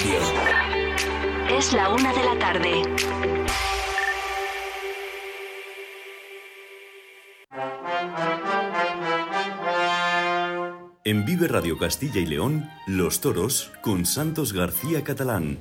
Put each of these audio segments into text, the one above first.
Radio. Es la una de la tarde. En Vive Radio Castilla y León, Los Toros con Santos García Catalán.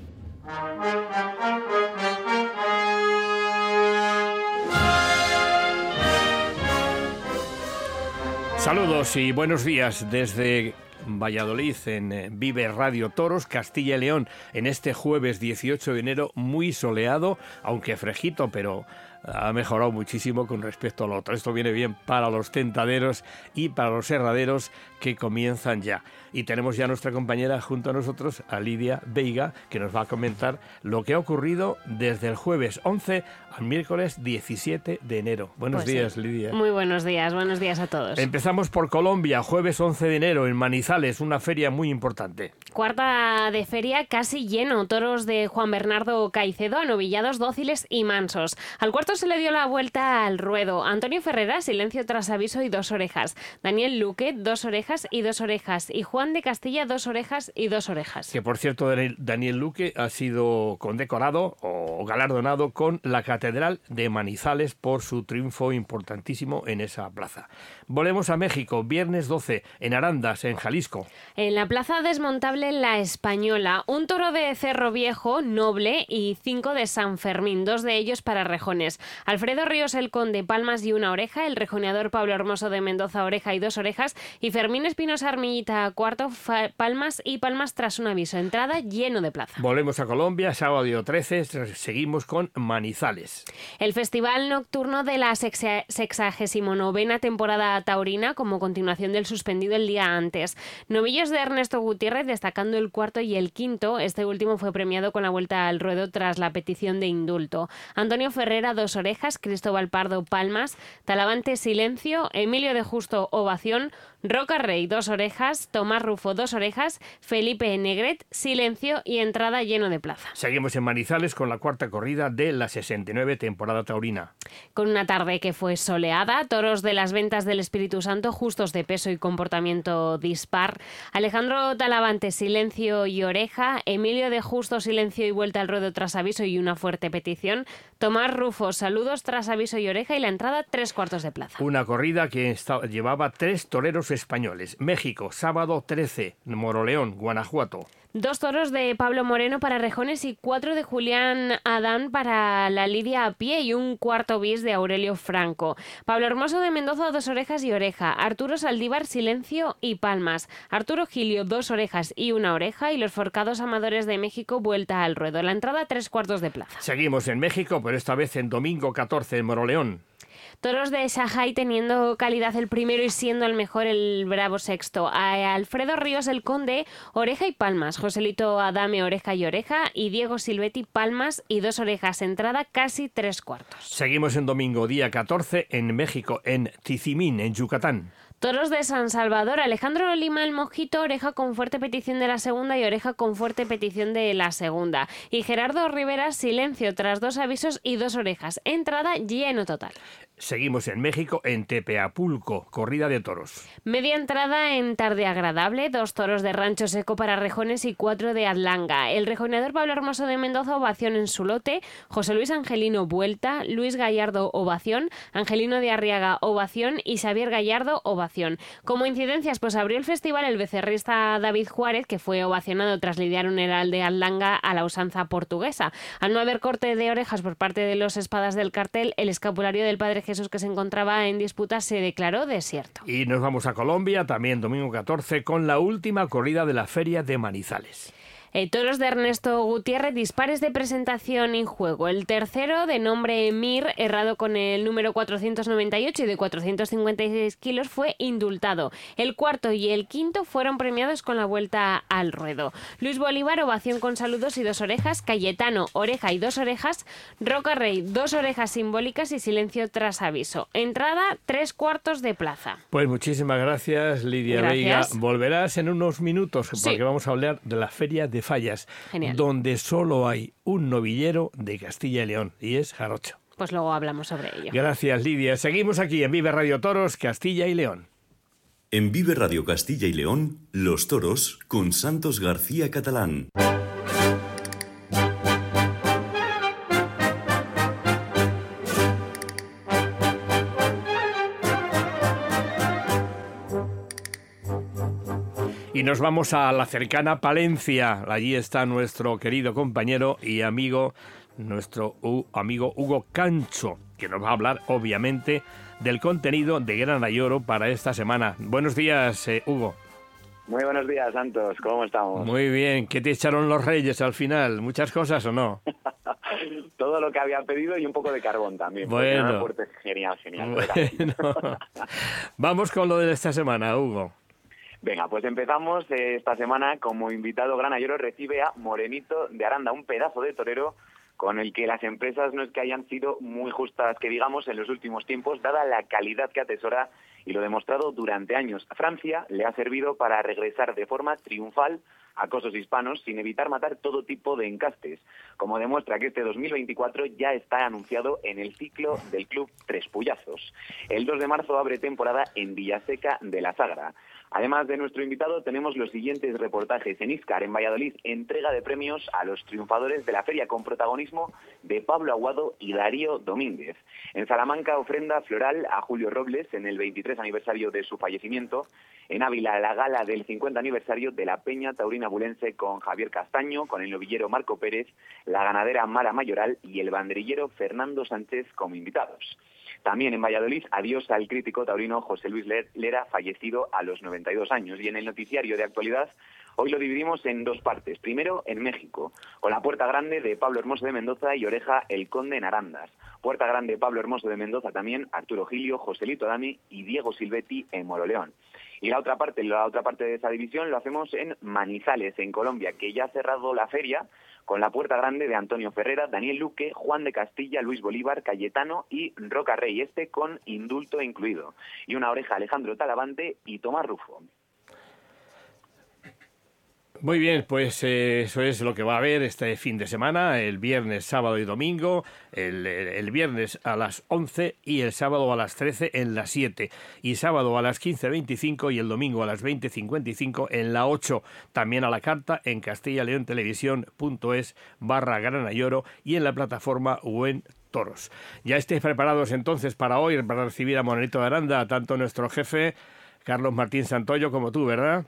Saludos y buenos días desde Valladolid en eh, Vive Radio Toros, Castilla y León, en este jueves 18 de enero, muy soleado, aunque frejito, pero ha mejorado muchísimo con respecto al otro. Esto viene bien para los tentaderos y para los herraderos que comienzan ya. Y tenemos ya a nuestra compañera junto a nosotros, a Lidia Veiga, que nos va a comentar lo que ha ocurrido desde el jueves 11 al miércoles 17 de enero. Buenos Pues sí. días, Lidia. Muy buenos días, buenos días a todos. Empezamos por Colombia, jueves 11 de enero en Manizales, una feria muy importante. Cuarta de feria casi lleno, toros de Juan Bernardo Caicedo, anovillados dóciles y mansos. Al cuarto se le dio la vuelta al ruedo. Antonio Ferrera, silencio tras aviso y dos orejas. Daniel Luque, dos orejas y dos orejas. Y Juan de Castilla, dos orejas y dos orejas. Que por cierto, Daniel- Luque ha sido condecorado o galardonado con la Catedral de Manizales por su triunfo importantísimo en esa plaza. Volvemos a México, viernes 12, en Arandas, en Jalisco. En la plaza desmontable La Española, un toro de Cerro Viejo, noble, y cinco de San Fermín, dos de ellos para rejones. Alfredo Ríos el Conde, palmas y una oreja, el rejoneador Pablo Hermoso de Mendoza, oreja y dos orejas, y Fermín Espinosa Armillita, cuarto, palmas y palmas tras un aviso. Entrada lleno de plaza. Volvemos a Colombia, sábado 13, seguimos con Manizales. El Festival Nocturno de la sexa- 69 temporada taurina como continuación del suspendido el día antes. Novillos de Ernesto Gutiérrez destacando el cuarto y el quinto. Este último fue premiado con la vuelta al ruedo tras la petición de indulto. Antonio Ferrera, dos orejas. Cristóbal Pardo, palmas. Talavante, silencio. Emilio de Justo, ovación. Roca Rey, dos orejas. Tomás Rufo, dos orejas. Felipe Negret, silencio y entrada lleno de plaza. Seguimos en Manizales con la cuarta corrida de la 69 temporada taurina. Con una tarde que fue soleada, toros de las ventas del Espíritu Santo, justos de peso y comportamiento dispar. Alejandro Talavante, silencio y oreja. Emilio de Justo, silencio y vuelta al ruedo tras aviso y una fuerte petición. Tomás Rufo, saludos tras aviso y oreja y la entrada tres cuartos de plaza. Una corrida que llevaba tres toreros españoles. México, sábado 13, Moroleón, Guanajuato. Dos toros de Pablo Moreno para Rejones y cuatro de Julián Adán para la Lidia a pie y un cuarto bis de Aurelio Franco. Pablo Hermoso de Mendoza, dos orejas y oreja. Arturo Saldívar, silencio y palmas. Arturo Gilio, dos orejas y una oreja. Y los forcados amadores de México, vuelta al ruedo. La entrada, tres cuartos de plaza. Seguimos en México, pero esta vez en domingo 14 en Moroleón. Toros de Shanghai teniendo calidad el primero y siendo el mejor el bravo sexto. A Alfredo Ríos el Conde, oreja y palmas. Joselito Adame, oreja y oreja. Y Diego Silvetti, palmas y dos orejas. Entrada casi tres cuartos. Seguimos en domingo día 14 en México, en Tizimín, en Yucatán. Toros de San Salvador, Alejandro Lima el Mojito, oreja con fuerte petición de la segunda y oreja con fuerte petición de la segunda. Y Gerardo Rivera, silencio tras dos avisos y dos orejas. Entrada lleno total. Seguimos en México, en Tepeapulco, corrida de toros. Media entrada en tarde agradable, dos toros de rancho seco para rejones y cuatro de Atlanga. El rejoneador Pablo Hermoso de Mendoza, ovación en su lote. José Luis Angelino, vuelta. Luis Gallardo, ovación. Angelino de Arriaga, ovación. Y Xavier Gallardo, ovación. Como incidencias, pues abrió el festival el becerrista David Juárez, que fue ovacionado tras lidiar un heral de Atlanga a la usanza portuguesa. Al no haber corte de orejas por parte de los espadas del cartel, el escapulario del Padre Jesús que se encontraba en disputa se declaró desierto. Y nos vamos a Colombia, también domingo 14, con la última corrida de la Feria de Manizales. Eh, toros de Ernesto Gutiérrez, dispares de presentación en juego. El tercero, de nombre Mir, errado con el número 498 y de 456 kilos, fue indultado. El cuarto y el quinto fueron premiados con la vuelta al ruedo. Luis Bolívar, ovación con saludos y dos orejas. Cayetano, oreja y dos orejas. Roca Rey, dos orejas simbólicas y silencio tras aviso. Entrada, tres cuartos de plaza. Pues muchísimas gracias, Lidia Gracias. Veiga. Volverás en unos minutos Sí. porque vamos a hablar de la Feria de Fallas, Genial. donde solo hay un novillero de Castilla y León y es Jarocho. Pues luego hablamos sobre ello. Gracias, Lidia. Seguimos aquí en Vive Radio Toros, Castilla y León. En Vive Radio Castilla y León, Los Toros con Santos García Catalán. Y nos vamos a la cercana Palencia. Allí está nuestro querido compañero y amigo, nuestro amigo Hugo Cancho, que nos va a hablar, obviamente, del contenido de Gran y Oro para esta semana. Buenos días, eh, Hugo. Muy buenos días, Santos. ¿Cómo estamos? Muy bien. ¿Qué te echaron los reyes al final? ¿Muchas cosas o no? Todo lo que había pedido y un poco de carbón también. Bueno. Genial, genial. Vamos con lo de esta semana, Hugo. Venga, pues empezamos esta semana como invitado granayero recibe a Morenito de Aranda, un pedazo de torero con el que las empresas no es que hayan sido muy justas, que digamos, en los últimos tiempos, dada la calidad que atesora y lo demostrado durante años. Francia le ha servido para regresar de forma triunfal a cosos hispanos sin evitar matar todo tipo de encastes, como demuestra que este 2024 ya está anunciado en el ciclo del Club Tres Puyazos. El 2 de marzo abre temporada en Villaseca de la Sagra. Además de nuestro invitado, tenemos los siguientes reportajes en Iscar, en Valladolid, entrega de premios a los triunfadores de la feria con protagonismo de Pablo Aguado y Darío Domínguez. En Salamanca, ofrenda floral a Julio Robles en el 23 aniversario de su fallecimiento. En Ávila, la gala del 50 aniversario de la Peña Taurina Bulense con Javier Castaño, con el novillero Marco Pérez, la ganadera Mara Mayoral y el banderillero Fernando Sánchez como invitados. También en Valladolid, adiós al crítico taurino José Luis Lera, fallecido a los 92 años. Y en el noticiario de actualidad, hoy lo dividimos en dos partes. Primero, en México, con la Puerta Grande de Pablo Hermoso de Mendoza y Oreja el Conde en Arandas. Puerta Grande Pablo Hermoso de Mendoza también, Arturo Gilio, Joselito Dami y Diego Silvetti en Moroleón. Y la otra parte, la otra parte de esa división lo hacemos en Manizales, en Colombia, que ya ha cerrado la feria con la puerta grande de Antonio Ferrera, Daniel Luque, Juan de Castilla, Luis Bolívar, Cayetano y Roca Rey, este con indulto incluido. Y una oreja Alejandro Talavante y Tomás Rufo. Muy bien, pues eh, eso es lo que va a haber este fin de semana, el viernes, sábado y domingo, el, viernes a las 11 y el sábado a las 13 en la 7, y sábado a las 15.25 y el domingo a las 20.55 en la 8, también a la carta en castilla-león-televisión.es barra granayoro y en la plataforma Buen Toros. Ya estéis preparados entonces para hoy, para recibir a Monolito de Aranda, tanto nuestro jefe Carlos Martín Santoyo como tú, ¿verdad?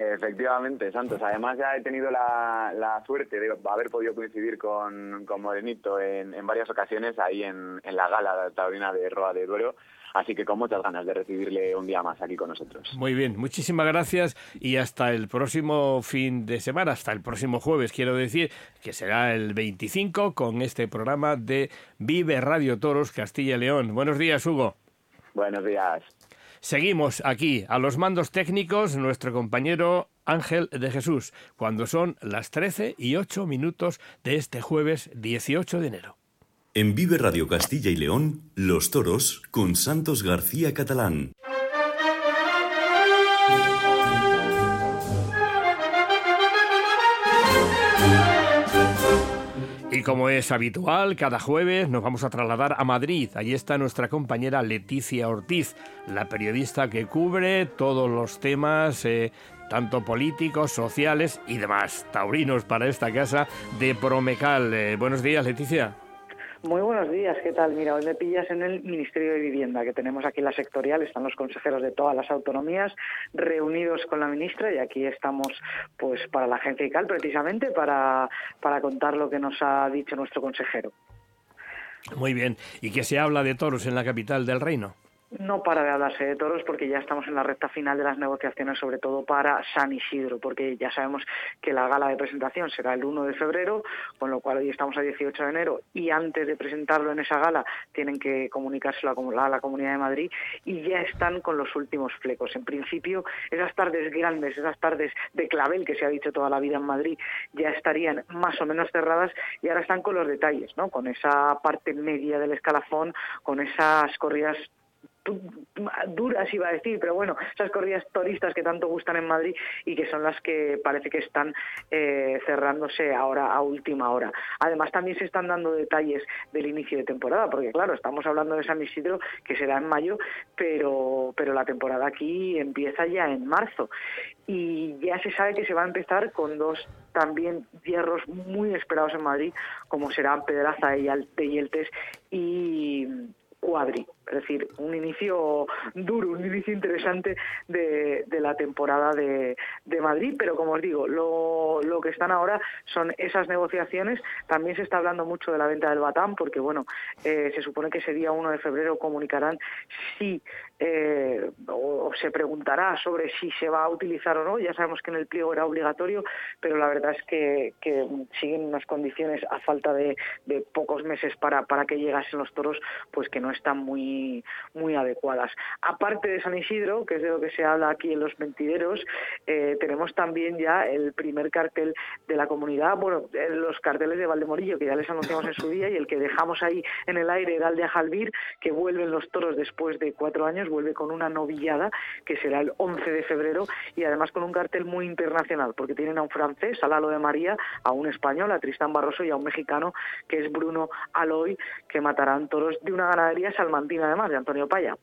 Efectivamente, Santos. Además ya he tenido la, suerte de haber podido coincidir con, con Morenito en, varias ocasiones ahí en, la gala taurina de Roa de Duero. Así que con muchas ganas de recibirle un día más aquí con nosotros. Muy bien, muchísimas gracias y hasta el próximo fin de semana, hasta el próximo jueves, quiero decir, que será el 25 con este programa de Vive Radio Toros Castilla y León. Buenos días, Hugo. Buenos días. Seguimos aquí a los mandos técnicos nuestro compañero Ángel de Jesús, cuando son las 13 y 8 minutos de este jueves 18 de enero. En Vive Radio Castilla y León, Los Toros con Santos García Catalán. Y como es habitual, cada jueves nos vamos a trasladar a Madrid. Allí está nuestra compañera Leticia Ortiz, la periodista que cubre todos los temas, eh, tanto políticos, sociales y demás, taurinos para esta casa de Promecal. Eh, buenos días, Leticia. Muy buenos días, ¿qué tal? Mira, hoy me pillas en el Ministerio de Vivienda, que tenemos aquí la sectorial, están los consejeros de todas las autonomías reunidos con la ministra y aquí estamos pues para la agencia ICAL precisamente para, para contar lo que nos ha dicho nuestro consejero. Muy bien, ¿y qué se habla de toros en la capital del reino? No para de hablarse de toros porque ya estamos en la recta final de las negociaciones, sobre todo para San Isidro, porque ya sabemos que la gala de presentación será el 1 de febrero, con lo cual hoy estamos a 18 de enero y antes de presentarlo en esa gala tienen que comunicárselo a la Comunidad de Madrid y ya están con los últimos flecos. En principio, esas tardes grandes, esas tardes de clavel que se ha dicho toda la vida en Madrid, ya estarían más o menos cerradas y ahora están con los detalles, ¿no? Con esa parte media del escalafón, con esas corridas duras iba a decir, pero bueno, esas corridas turistas que tanto gustan en Madrid y que son las que parece que están eh, cerrándose ahora a última hora. Además también se están dando detalles del inicio de temporada, porque claro, estamos hablando de San Isidro que será en mayo, pero, pero la temporada aquí empieza ya en marzo y ya se sabe que se va a empezar con dos también hierros muy esperados en Madrid, como serán Pedraza de Yeltes y Cuadri. Es decir, un inicio duro, un inicio interesante de, la temporada de, Madrid, pero como os digo, lo, lo, que están ahora son esas negociaciones. También se está hablando mucho de la venta del Batán, porque bueno, eh, se supone que ese día 1 de febrero comunicarán si eh, o, se preguntará sobre si se va a utilizar o no. Ya sabemos que en el pliego era obligatorio, pero la verdad es que, siguen unas condiciones a falta de, de pocos meses para, para que llegasen los toros, pues que no están muy muy, adecuadas. Aparte de San Isidro, que es de lo que se habla aquí en los mentideros, eh, tenemos también ya el primer cartel de la comunidad, bueno, eh, los carteles de Valdemorillo, que ya les anunciamos en su día, y el que dejamos ahí en el aire era el de Ajalbir, que vuelven los toros después de cuatro años, vuelve con una novillada, que será el 11 de febrero, y además con un cartel muy internacional, porque tienen a un francés, a Lalo de María, a un español, a Tristán Barroso, y a un mexicano, que es Bruno Aloy, que matarán toros de una ganadería salmantina además de Antonio Paya.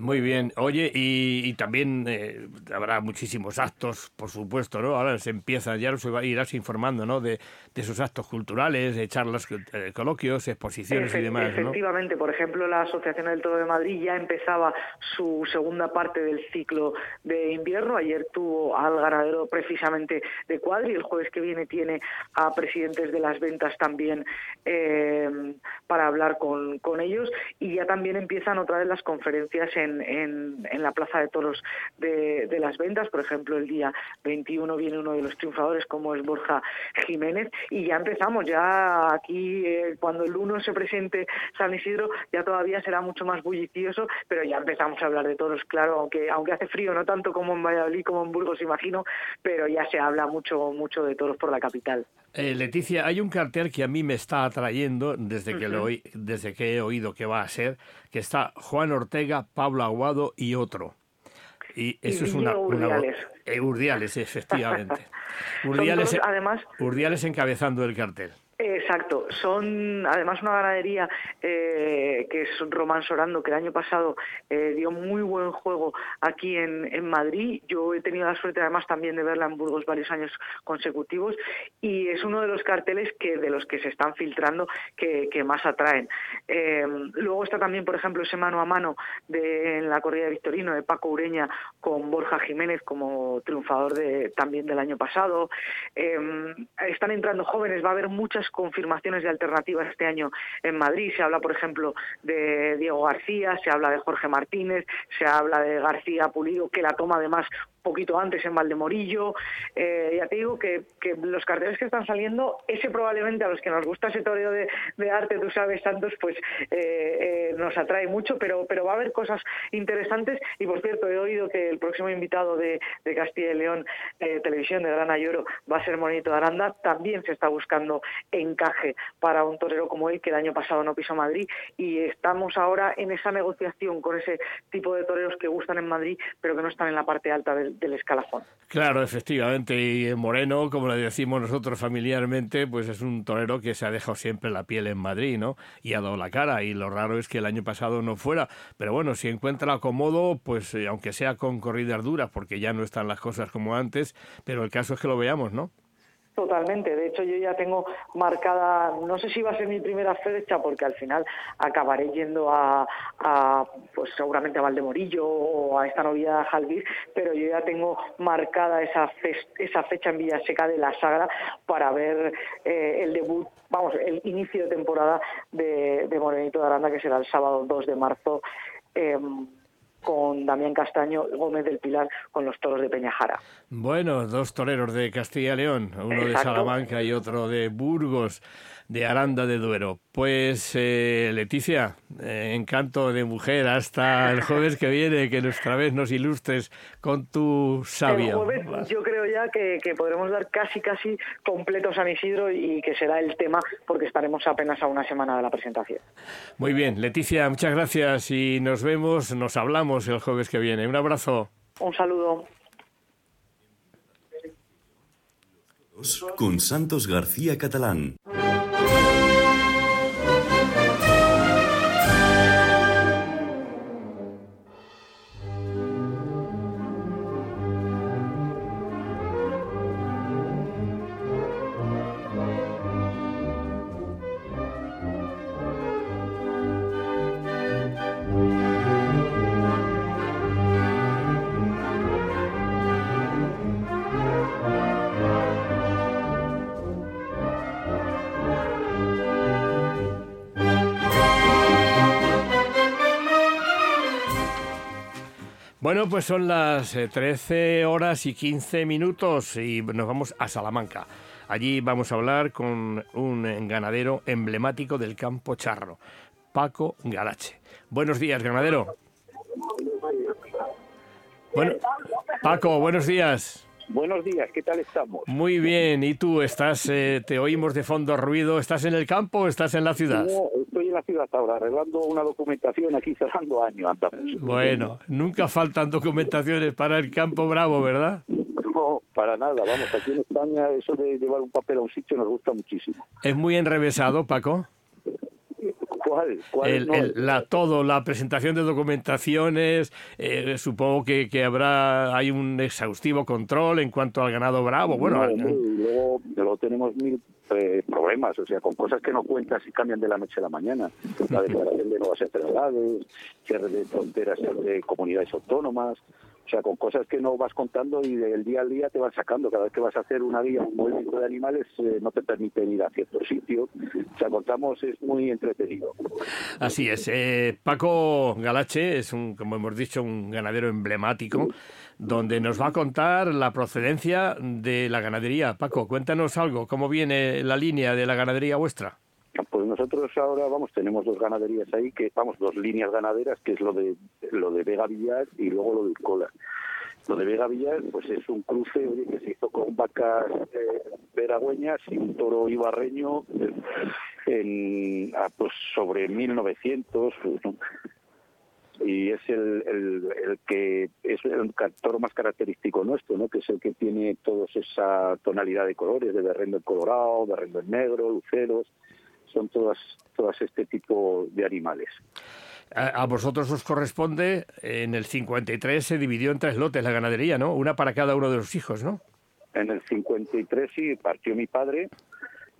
Muy bien. Oye, y, también eh, habrá muchísimos actos, por supuesto, ¿no? Ahora se empieza, ya nos irás informando, ¿no? De, de esos actos culturales, de charlas, eh, coloquios, exposiciones y demás, Efectivamente, por ejemplo, la Asociación del Toro de Madrid ya empezaba su segunda parte del ciclo de invierno. Ayer tuvo al ganadero precisamente de Cuadri. El jueves que viene tiene a presidentes de las ventas también eh, para hablar con, con ellos. Y ya también empiezan otra vez las conferencias en en, la Plaza de Toros de, las Ventas. Por ejemplo, el día 21 viene uno de los triunfadores como es Borja Jiménez y ya empezamos, ya aquí eh, cuando el 1 se presente San Isidro ya todavía será mucho más bullicioso, pero ya empezamos a hablar de toros, claro, aunque aunque hace frío, no tanto como en Valladolid, como en Burgos, imagino, pero ya se habla mucho mucho de toros por la capital. Eh, Leticia, hay un cartel que a mí me está atrayendo desde que, lo, desde que he oído que va a ser, que está Juan Ortega, Pablo Aguado y otro. Y eso es una, Urdiales. Eh, Urdiales, efectivamente. Urdiales, además, Urdiales encabezando el cartel. Exacto, son además una ganadería eh, que es Román Sorando, que el año pasado eh, dio muy buen juego aquí en, en, Madrid. Yo he tenido la suerte además también de verla en Burgos varios años consecutivos y es uno de los carteles que de los que se están filtrando que, más atraen. Eh, luego está también, por ejemplo, ese mano a mano de, en la corrida de Victorino de Paco Ureña con Borja Jiménez como triunfador de, también del año pasado. están entrando jóvenes, va a haber muchas confirmaciones de alternativas este año en Madrid. Se habla, por ejemplo, de Diego García, se habla de Jorge Martínez, se habla de García Pulido, que la toma además poquito antes en Valdemorillo. Eh, ya te digo que, los carteles que están saliendo, ese probablemente a los que nos gusta ese toreo de, arte, tú sabes, Santos, pues eh, eh, nos atrae mucho, pero, pero va a haber cosas interesantes. Y por cierto, he oído que el próximo invitado de, Castilla y León Televisión de Gran Ayoro va a ser Monito de Aranda. También se está buscando encaje para un torero como él, que el año pasado no pisó Madrid. Y estamos ahora en esa negociación con ese tipo de toreros que gustan en Madrid, pero que no están en la parte alta del del, escalafón. Claro, efectivamente. Y Moreno, como le decimos nosotros familiarmente, pues es un torero que se ha dejado siempre la piel en Madrid, ¿no? Y ha dado la cara. Y lo raro es que el año pasado no fuera. Pero bueno, si encuentra acomodo, pues eh, aunque sea con corridas duras, porque ya no están las cosas como antes, pero el caso es que lo veamos, ¿no? Totalmente. De hecho, yo ya tengo marcada, no sé si va a ser mi primera fecha, porque al final acabaré yendo a, pues seguramente a Valdemorillo o a esta novia Jalvis, pero yo ya tengo marcada esa, esa fecha en Villaseca de la Sagra para ver eh, el debut, vamos, el inicio de temporada de, de Morenito de Aranda, que será el sábado 2 de marzo. Em, con Damián Castaño Gómez del Pilar con los toros de Peñajara. Bueno, dos toreros de Castilla y León, uno de. Salamanca y otro de Burgos, de Aranda de Duero. Pues eh, Leticia, eh, encanto de mujer, hasta el jueves que viene, que nuestra vez nos ilustres con tu sabia. El jueves yo creo ya que, que podremos dar casi casi completo San Isidro y que será el tema porque estaremos apenas a una semana de la presentación. Muy bien, Leticia, muchas gracias y nos vemos, nos hablamos el jueves que viene. Un abrazo. Un saludo. Con Santos García Catalán. Bueno, pues son las eh, 13 horas y 15 minutos y nos vamos a Salamanca. Allí vamos a hablar con un eh, ganadero emblemático del campo charro, Paco Galache. Buenos días, ganadero. Bueno, Paco, buenos días. Buenos días, ¿qué tal estamos? Muy bien, ¿y tú estás, eh, te oímos de fondo ruido, estás en el campo o estás en la ciudad? No, estoy en la ciudad ahora, arreglando una documentación aquí cerrando año, andamos. Bueno, nunca faltan documentaciones para el campo bravo, ¿verdad? No, para nada, vamos, aquí en España eso de llevar un papel a un sitio nos gusta muchísimo. Es muy enrevesado, Paco. ¿Cuál? ¿Cuál El- no? el- la, todo, la presentación de documentaciones, eh, supongo que, que habrá, hay un exhaustivo control en cuanto al ganado bravo. Bueno, No, al- luego, luego tenemos mil eh, problemas, o sea, con cosas que no cuentas y cambian de la noche a la mañana. La declaración de nuevas enfermedades, cierre de fronteras de comunidades autónomas, o sea, con cosas que no vas contando y del día al día te van sacando. Cada vez que vas a hacer una guía, un movimiento de animales, eh, no te permiten ir a cierto sitio. O sea, contamos, es muy entretenido. así es. Eh, Paco Galache es, un, como hemos dicho, un ganadero emblemático, donde nos va a contar la procedencia de la ganadería. Paco, cuéntanos algo, ¿cómo viene la línea de la ganadería vuestra? Pues nosotros ahora, vamos, tenemos dos ganaderías ahí, que vamos, dos líneas ganaderas, que es lo de lo de Vega Villar y luego lo de Cola. Lo de Vega Villar, pues es un cruce que se hizo con vacas eh, veragüeñas y un toro ibarreño en, ah, pues sobre 1900. pues, y es el, el, que es el toro más característico nuestro, ¿no? que es el que tiene toda esa tonalidad de colores, de berrendo en colorado, berrendo en negro, luceros, son todas, todas este tipo de animales. A, a vosotros os corresponde, en el 53 se dividió en tres lotes la ganadería, ¿no? Una para cada uno de los hijos, ¿no? En el 53 sí partió mi padre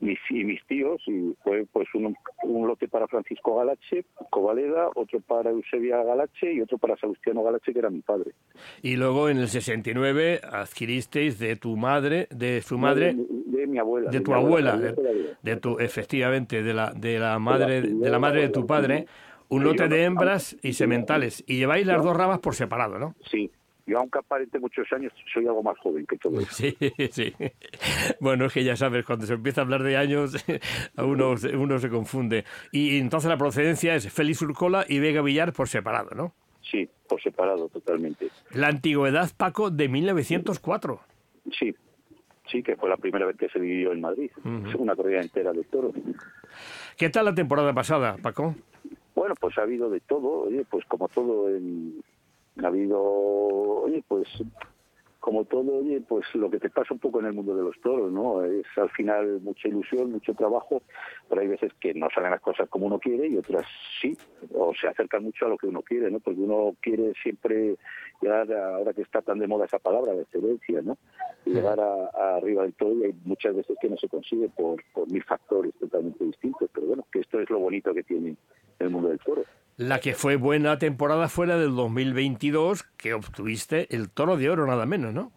mis, y mis tíos y fue pues un, un lote para Francisco Galache, Covaleda, otro para Eusebia Galache y otro para Salustiano Galache, que era mi padre. Y luego en el 69 adquiristeis de tu madre, de su madre, De, de mi abuela. de tu abuela, de mi abuela. de, de tu, efectivamente, de la, de la madre, de la madre de tu padre, un lote de hembras y sementales. Y lleváis las dos ramas por separado, ¿no? Sí, yo aunque aparente muchos años, soy algo más joven que todo eso. Sí, sí. Bueno, es que ya sabes, cuando se empieza a hablar de años, a uno, se- uno se confunde. Y entonces la procedencia es Félix Urcola y Vega Villar por separado, ¿no? Sí, por separado totalmente. La antigüedad, Paco, de 1904. Sí, sí, que fue la primera vez que se vivió en Madrid. Una corrida entera de toros. ¿Qué tal la temporada pasada, Paco? Bueno, pues ha habido de todo, oye, pues como todo en... Ha habido, oye, pues como todo, oye, pues lo que te pasa un poco en el mundo de los toros, ¿no? Es al final mucha ilusión, mucho trabajo, pero hay veces que no salen las cosas como uno quiere y otras sí, o se acercan mucho a lo que uno quiere, ¿no? Porque uno quiere siempre llegar, a- ahora que está tan de moda esa palabra, la excelencia, ¿no? Llegar a, a arriba del todo y hay muchas veces que no se consigue por, por mil factores totalmente distintos, pero bueno, que esto es lo bonito que tiene el mundo del toro. La que fue buena temporada fue la del 2022, que obtuviste el toro de oro, nada menos, ¿no?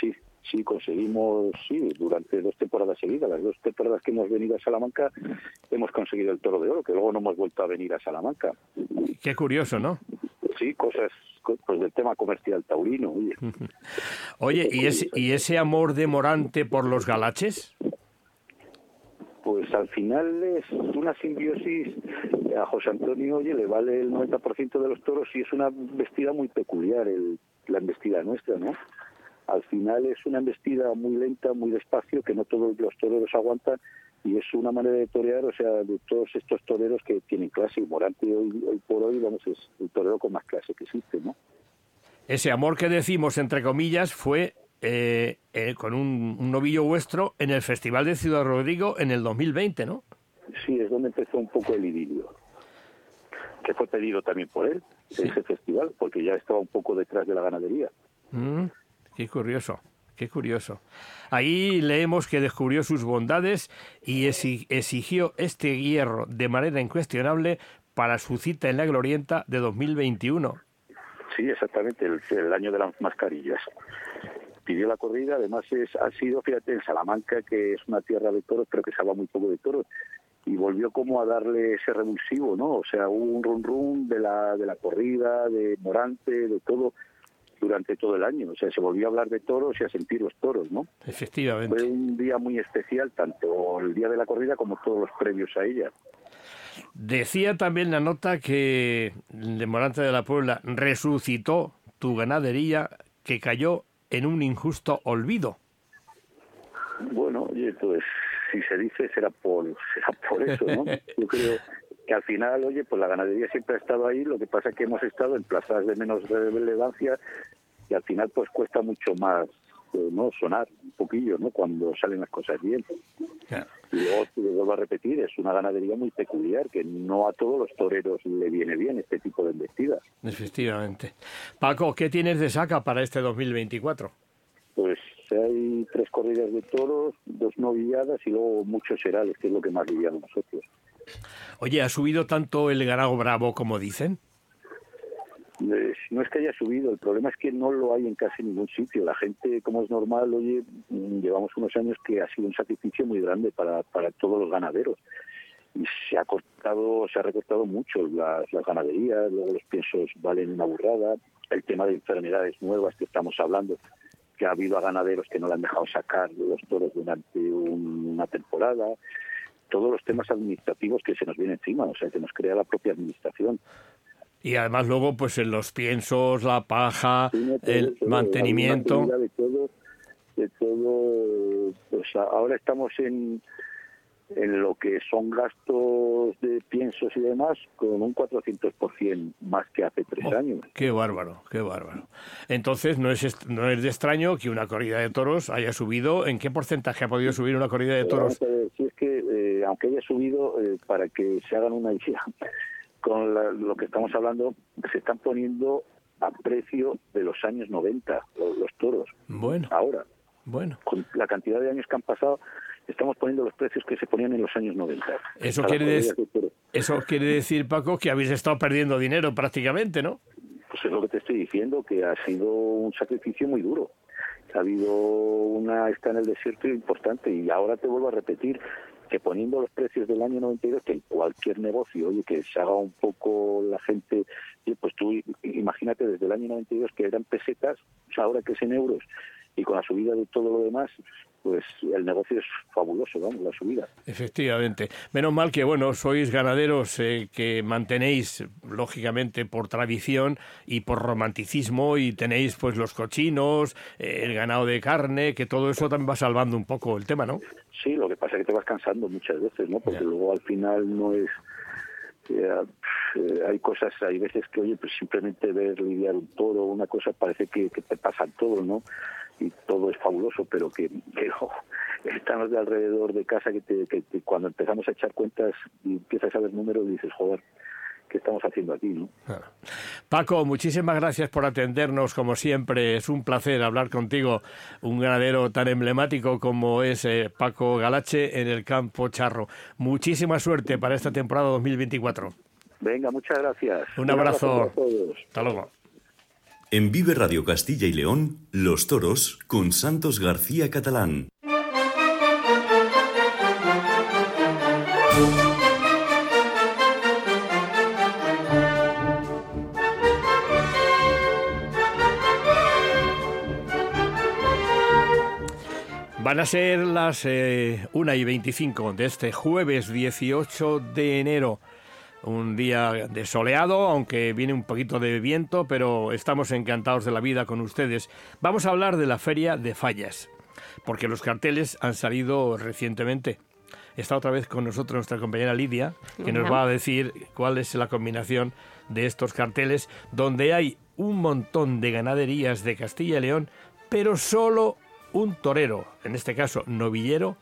Sí, sí, conseguimos, sí, durante dos temporadas seguidas, las dos temporadas que hemos venido a Salamanca, hemos conseguido el toro de oro, que luego no hemos vuelto a venir a Salamanca. Qué curioso, ¿no? sí, cosas pues del tema comercial taurino. Oye, oye ¿y, ese, ¿y ese amor de Morante por los galaches? Pues al final es una simbiosis. A José Antonio, oye, le vale el 90% de los toros y es una vestida muy peculiar, el, la embestida nuestra, ¿no? Al final es una embestida muy lenta, muy despacio, que no todos los toreros aguantan y es una manera de torear, o sea, de todos estos toreros que tienen clase. Y Morante hoy, hoy por hoy, vamos, es el torero con más clase que existe, ¿no? Ese amor que decimos, entre comillas, fue eh, eh, con un, un, novillo vuestro en el Festival de Ciudad Rodrigo en el 2020, ¿no? Sí, es donde empezó un poco el idilio. Que fue pedido también por él, sí. ese festival, porque ya estaba un poco detrás de la ganadería. Mm, qué curioso. Qué curioso. Ahí leemos que descubrió sus bondades y exigió este hierro de manera incuestionable para su cita en la Glorienta de 2021. Sí, exactamente, el, el año de las mascarillas. Pidió la corrida, además es, ha sido, fíjate, en Salamanca, que es una tierra de toros, pero que se habla muy poco de toros, y volvió como a darle ese revulsivo, ¿no? O sea, hubo un rum rum de la, de la corrida, de Morante, de todo, durante todo el año. O sea, se volvió a hablar de toros y a sentir los toros, ¿no? Efectivamente. Fue un día muy especial, tanto el día de la corrida como todos los previos a ella. Decía también la nota que de Morante de la Puebla resucitó tu ganadería que cayó en un injusto olvido. Bueno, oye, pues si se dice será por, será por eso, ¿no? Yo creo que al final, oye, pues la ganadería siempre ha estado ahí, lo que pasa es que hemos estado en plazas de menos relevancia y al final pues cuesta mucho más no sonar un poquillo, ¿no? Cuando salen las cosas bien. Y luego, te vuelvo a repetir, es una ganadería muy peculiar, que no a todos los toreros le viene bien este tipo de embestidas. Efectivamente. Paco, ¿qué tienes de saca para este 2024? Pues hay tres corridas de toros, dos novilladas y luego muchos serales, que es lo que más lidiamos nosotros. Oye, ¿ha subido tanto el ganado bravo como dicen? Eh, no es que haya subido, el problema es que no lo hay en casi ningún sitio. La gente, como es normal, oye, llevamos unos años que ha sido un sacrificio muy grande para, para todos los ganaderos. Y se ha cortado, se ha recortado mucho las, las ganaderías, luego los piensos valen una burrada, el tema de enfermedades nuevas que estamos hablando, que ha habido a ganaderos que no le han dejado sacar los toros durante un, una temporada, todos los temas administrativos que se nos vienen encima, o sea, que nos crea la propia administración. Y además luego, pues en los piensos, la paja, sí, no, todo, el todo, mantenimiento. De todo, de todo, pues ahora estamos en, en lo que son gastos de piensos y demás con un 400% más que hace tres oh, años. Qué bárbaro, qué bárbaro. Entonces, no es, no es de extraño que una corrida de toros haya subido. ¿En qué porcentaje ha podido subir una corrida de toros? Si es que, eh, aunque haya subido, eh, para que se hagan una idea, con la, lo que estamos hablando, se están poniendo a precio de los años 90 los, los toros. Bueno. Ahora. Bueno. Con la cantidad de años que han pasado, estamos poniendo los precios que se ponían en los años 90. Eso quiere, decir, eso quiere decir, Paco, que habéis estado perdiendo dinero prácticamente, ¿no? Pues es lo que te estoy diciendo, que ha sido un sacrificio muy duro. Ha habido una está en el desierto importante y ahora te vuelvo a repetir que poniendo los precios del año 92, que en cualquier negocio, oye, que se haga un poco la gente, pues tú imagínate desde el año 92 que eran pesetas, ahora que es en euros, y con la subida de todo lo demás, pues el negocio es fabuloso, vamos, la subida. Efectivamente. Menos mal que, bueno, sois ganaderos eh, que mantenéis, lógicamente, por tradición y por romanticismo y tenéis, pues, los cochinos, eh, el ganado de carne, que todo eso también va salvando un poco el tema, ¿no? Sí, lo que pasa es que te vas cansando muchas veces, ¿no? Porque luego al final no es... Eh, hay cosas, hay veces que, oye, pues simplemente ver lidiar un toro, una cosa parece que, que te pasan todo, ¿no? y todo es fabuloso, pero que, que estamos de alrededor de casa que, te, que, cuando empezamos a echar cuentas y empiezas a ver números dices, joder, ¿qué estamos haciendo aquí? ¿no? Paco, muchísimas gracias por atendernos como siempre. Es un placer hablar contigo, un ganadero tan emblemático como es eh, Paco Galache en el campo charro. Muchísima suerte para esta temporada 2024. Venga, muchas gracias. Un, un abrazo. abrazo a todos. Hasta luego. En Vive Radio Castilla y León, Los Toros con Santos García Catalán. Van a ser las eh, 1 y 25 de este jueves 18 de enero. Un día de soleado, aunque viene un poquito de viento, pero estamos encantados de la vida con ustedes. Vamos a hablar de la Feria de Fallas, porque los carteles han salido recientemente. Está otra vez con nosotros nuestra compañera Lidia, que nos va a decir cuál es la combinación de estos carteles, donde hay un montón de ganaderías de Castilla y León, pero solo un torero, en este caso novillero,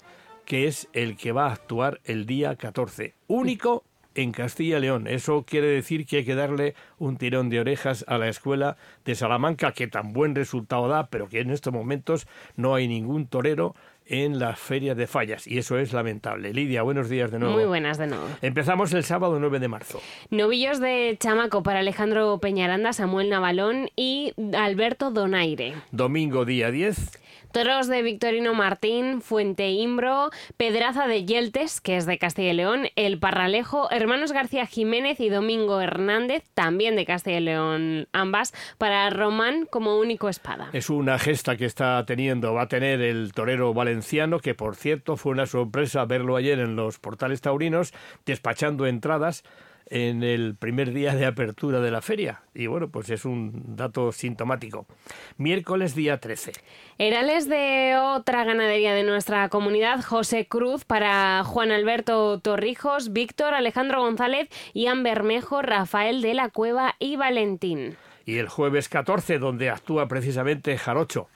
que es el que va a actuar el día 14. Único en Castilla y León. Eso quiere decir que hay que darle un tirón de orejas a la escuela de Salamanca, que tan buen resultado da, pero que en estos momentos no hay ningún torero en la feria de fallas y eso es lamentable. Lidia, buenos días de nuevo. Muy buenas de nuevo. Empezamos el sábado 9 de marzo. Novillos de chamaco para Alejandro Peñaranda, Samuel Navalón y Alberto Donaire. Domingo día 10. Toros de Victorino Martín, Fuente Imbro, Pedraza de Yeltes, que es de Castilla y León, El Parralejo, Hermanos García Jiménez y Domingo Hernández, también de Castilla y León, ambas, para Román como único espada. Es una gesta que está teniendo, va a tener el torero valenciano, que por cierto fue una sorpresa verlo ayer en los portales taurinos, despachando entradas en el primer día de apertura de la feria. Y bueno, pues es un dato sintomático. Miércoles día 13. Herales de otra ganadería de nuestra comunidad, José Cruz para Juan Alberto Torrijos, Víctor Alejandro González, Ian Bermejo, Rafael de la Cueva y Valentín. Y el jueves 14, donde actúa precisamente Jarocho.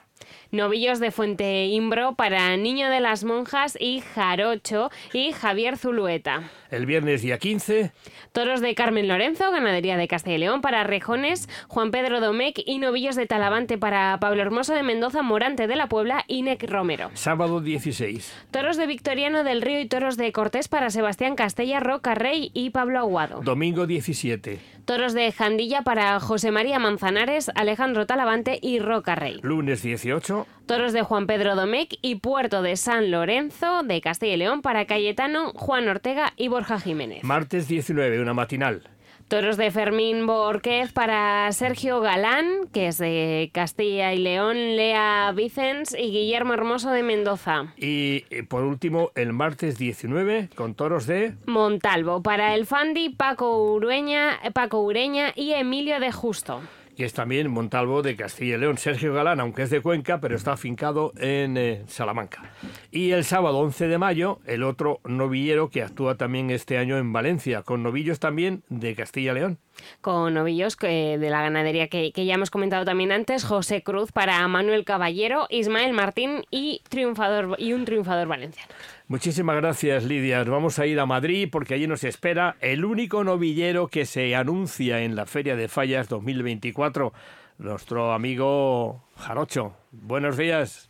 Novillos de Fuente Imbro para Niño de las Monjas y Jarocho y Javier Zulueta. El viernes día 15. Toros de Carmen Lorenzo, ganadería de Castilla y León para Rejones, Juan Pedro Domecq y novillos de Talavante para Pablo Hermoso de Mendoza, Morante de la Puebla y Nec Romero. Sábado 16. Toros de Victoriano del Río y toros de Cortés para Sebastián Castella, Roca Rey y Pablo Aguado. Domingo 17. Toros de Jandilla para José María Manzanares, Alejandro Talavante y Roca Rey. Lunes 18. Toros de Juan Pedro Domecq y Puerto de San Lorenzo de Castilla y León para Cayetano, Juan Ortega y Borja Jiménez. Martes 19, una matinal. Toros de Fermín Borquez para Sergio Galán, que es de Castilla y León, Lea Vicens y Guillermo Hermoso de Mendoza. Y eh, por último, el martes 19, con toros de... Montalvo para el Fandi, Paco Ureña, Paco Ureña y Emilio de Justo que es también Montalvo de Castilla y León. Sergio Galán, aunque es de Cuenca, pero está afincado en eh, Salamanca. Y el sábado 11 de mayo, el otro novillero que actúa también este año en Valencia, con novillos también de Castilla y León. Con novillos que, de la ganadería que, que, ya hemos comentado también antes, José Cruz para Manuel Caballero, Ismael Martín y, triunfador, y un triunfador valenciano. Muchísimas gracias, Lidia. Vamos a ir a Madrid porque allí nos espera el único novillero que se anuncia en la Feria de Fallas 2024, nuestro amigo Jarocho. Buenos días.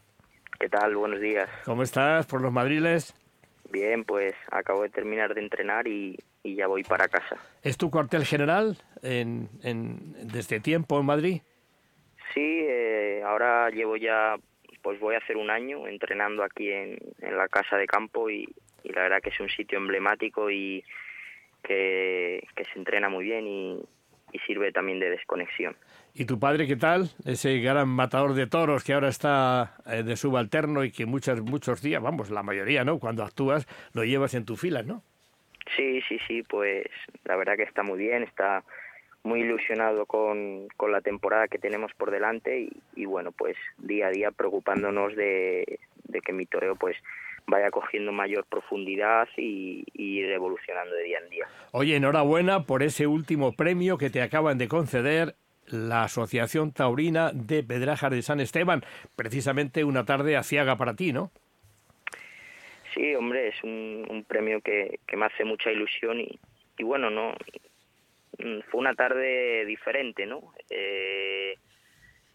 ¿Qué tal? Buenos días. ¿Cómo estás por los madriles? Bien, pues acabo de terminar de entrenar y, y ya voy para casa. ¿Es tu cuartel general en, en, desde tiempo en Madrid? Sí, eh, ahora llevo ya pues voy a hacer un año entrenando aquí en, en la casa de campo y, y, la verdad que es un sitio emblemático y que, que se entrena muy bien y, y, sirve también de desconexión. ¿Y tu padre qué tal? Ese gran matador de toros que ahora está eh, de subalterno y que muchos, muchos días, vamos, la mayoría, ¿no? Cuando actúas lo llevas en tu fila, ¿no? Sí, sí, sí, pues la verdad que está muy bien, está muy ilusionado con, con, la temporada que tenemos por delante y, y, bueno, pues día a día preocupándonos de, de, que mi toreo pues vaya cogiendo mayor profundidad y, y ir evolucionando de día en día. Oye, enhorabuena por ese último premio que te acaban de conceder la Asociación Taurina de Pedrajas de San Esteban, precisamente una tarde aciaga para ti, ¿no? Sí, hombre, es un, un premio que, que, me hace mucha ilusión y, y bueno, no fue una tarde diferente, ¿no? Eh,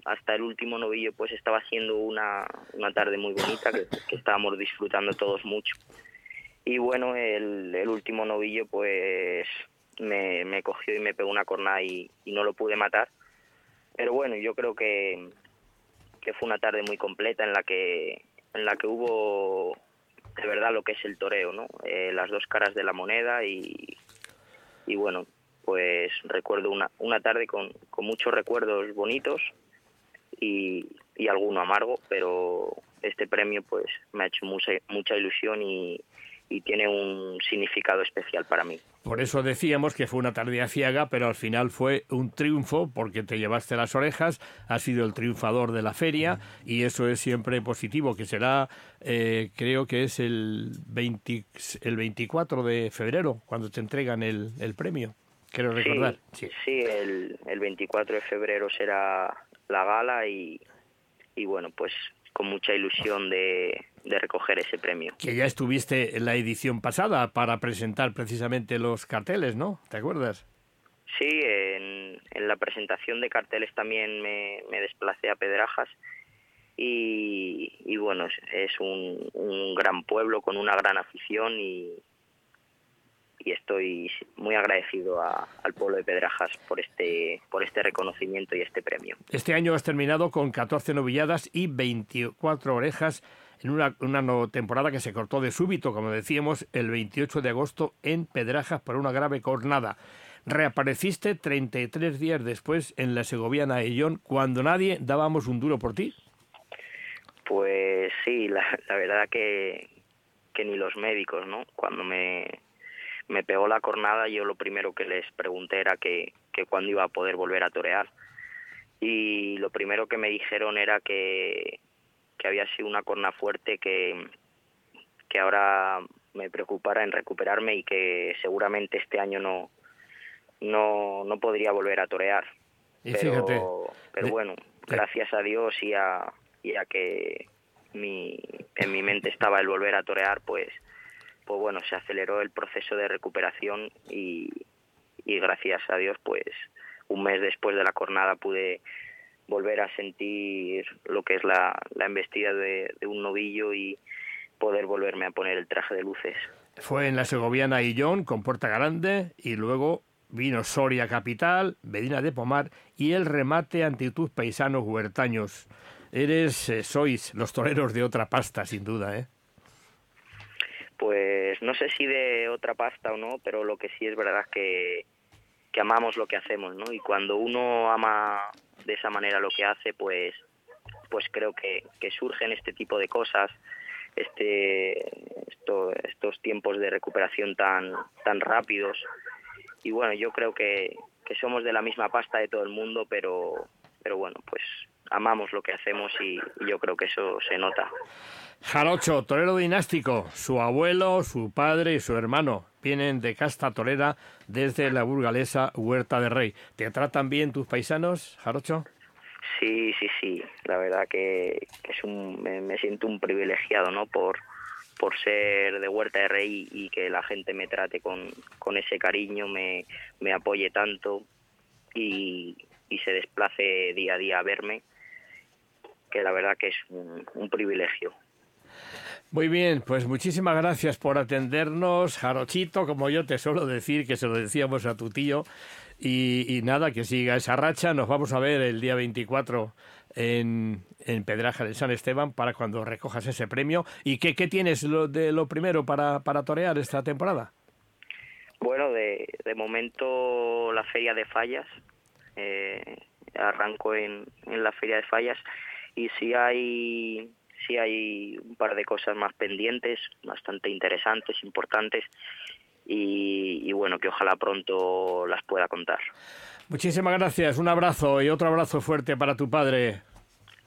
hasta el último novillo pues estaba haciendo una, una tarde muy bonita que, estábamos disfrutando todos mucho. Y bueno, el, el último novillo pues me, me, cogió y me pegó una cornada y, y, no lo pude matar. Pero bueno, yo creo que, que fue una tarde muy completa en la que, en la que hubo de verdad lo que es el toreo, ¿no? Eh, las dos caras de la moneda y, y bueno, pues recuerdo una, una tarde con, con muchos recuerdos bonitos y, y alguno amargo, pero, este premio pues me ha hecho mucha, mucha ilusión y, y tiene un significado especial para mí. Por eso decíamos que fue una tardía ciega, pero al final fue un triunfo porque te llevaste las orejas, has sido el triunfador de la feria y eso es siempre positivo, que será, eh, creo que es el, 20, el 24 de febrero cuando te entregan el, el premio. Quiero recordar. Sí, sí. el, el 24 de febrero será la gala y, y bueno, pues con mucha ilusión de, de, recoger ese premio. Que ya estuviste en la edición pasada para presentar precisamente los carteles, ¿no? ¿Te acuerdas? Sí, en, en la presentación de carteles también me, me desplacé a Pedrajas y, y bueno, es, es un, un, gran pueblo con una gran afición y, y estoy muy agradecido a, al pueblo de Pedrajas por este, por este reconocimiento y este premio. Este año has terminado con 14 novilladas y 24 orejas en una, una temporada que se cortó de súbito, como decíamos, el 28 de agosto en Pedrajas por una grave cornada. Reapareciste 33 días después en la segoviana Ellón cuando nadie dábamos un duro por ti. Pues sí, la, la verdad que, que ni los médicos, ¿no? Cuando me, me pegó la cornada, yo lo primero que les pregunté era que, que cuándo iba a poder volver a torear. Y lo primero que me dijeron era que, que había sido una corna fuerte, que, que ahora me preocupara en recuperarme y que seguramente este año no, no, no podría volver a torear. Y pero, fíjate, pero bueno, gracias a Dios y a, y a que mi, en mi mente estaba el volver a torear, pues pues bueno, se aceleró el proceso de recuperación y, gracias a Dios, pues un mes después de la jornada pude volver a sentir lo que es la, la embestida de, de, un novillo y poder volverme a poner el traje de luces. Fue en la Segoviana Illón con Puerta Grande y luego vino Soria Capital, Medina de Pomar y el remate ante tus paisanos huertaños. Eres, eh, sois los toreros de otra pasta, sin duda, ¿eh? Pues no sé si de otra pasta o no, pero lo que sí es verdad que, que amamos lo que hacemos, ¿no? Y cuando uno ama de esa manera lo que hace, pues, pues creo que, que surgen este tipo de cosas, este, esto, estos tiempos de recuperación tan, tan rápidos. Y bueno, yo creo que, que somos de la misma pasta de todo el mundo, pero, pero bueno, pues amamos lo que hacemos y, y yo creo que eso se nota. Jarocho, torero dinástico. Su abuelo, su padre y su hermano vienen de casta torera desde la burgalesa Huerta de Rey. ¿Te tratan bien tus paisanos, Jarocho? Sí, sí, sí. La verdad que, que es un, me, me, siento un privilegiado, ¿no? Por, por ser de Huerta de Rey y que la gente me trate con, con ese cariño, me, me apoye tanto y, y se desplace día a día a verme, que la verdad que es un, un privilegio. Muy bien, pues muchísimas gracias por atendernos, Jarochito, como yo te suelo decir, que se lo decíamos a tu tío. Y, y nada, que siga esa racha. Nos vamos a ver el día 24 en, en Pedraja de San Esteban para cuando recojas ese premio. ¿Y qué, qué tienes lo, de lo primero para, para torear esta temporada? Bueno, de, de momento la Feria de Fallas. Eh, arranco en, en la Feria de Fallas. Y si hay sí hay un par de cosas más pendientes, bastante interesantes, importantes, y, y, bueno, que ojalá pronto las pueda contar. Muchísimas gracias, un abrazo y otro abrazo fuerte para tu padre.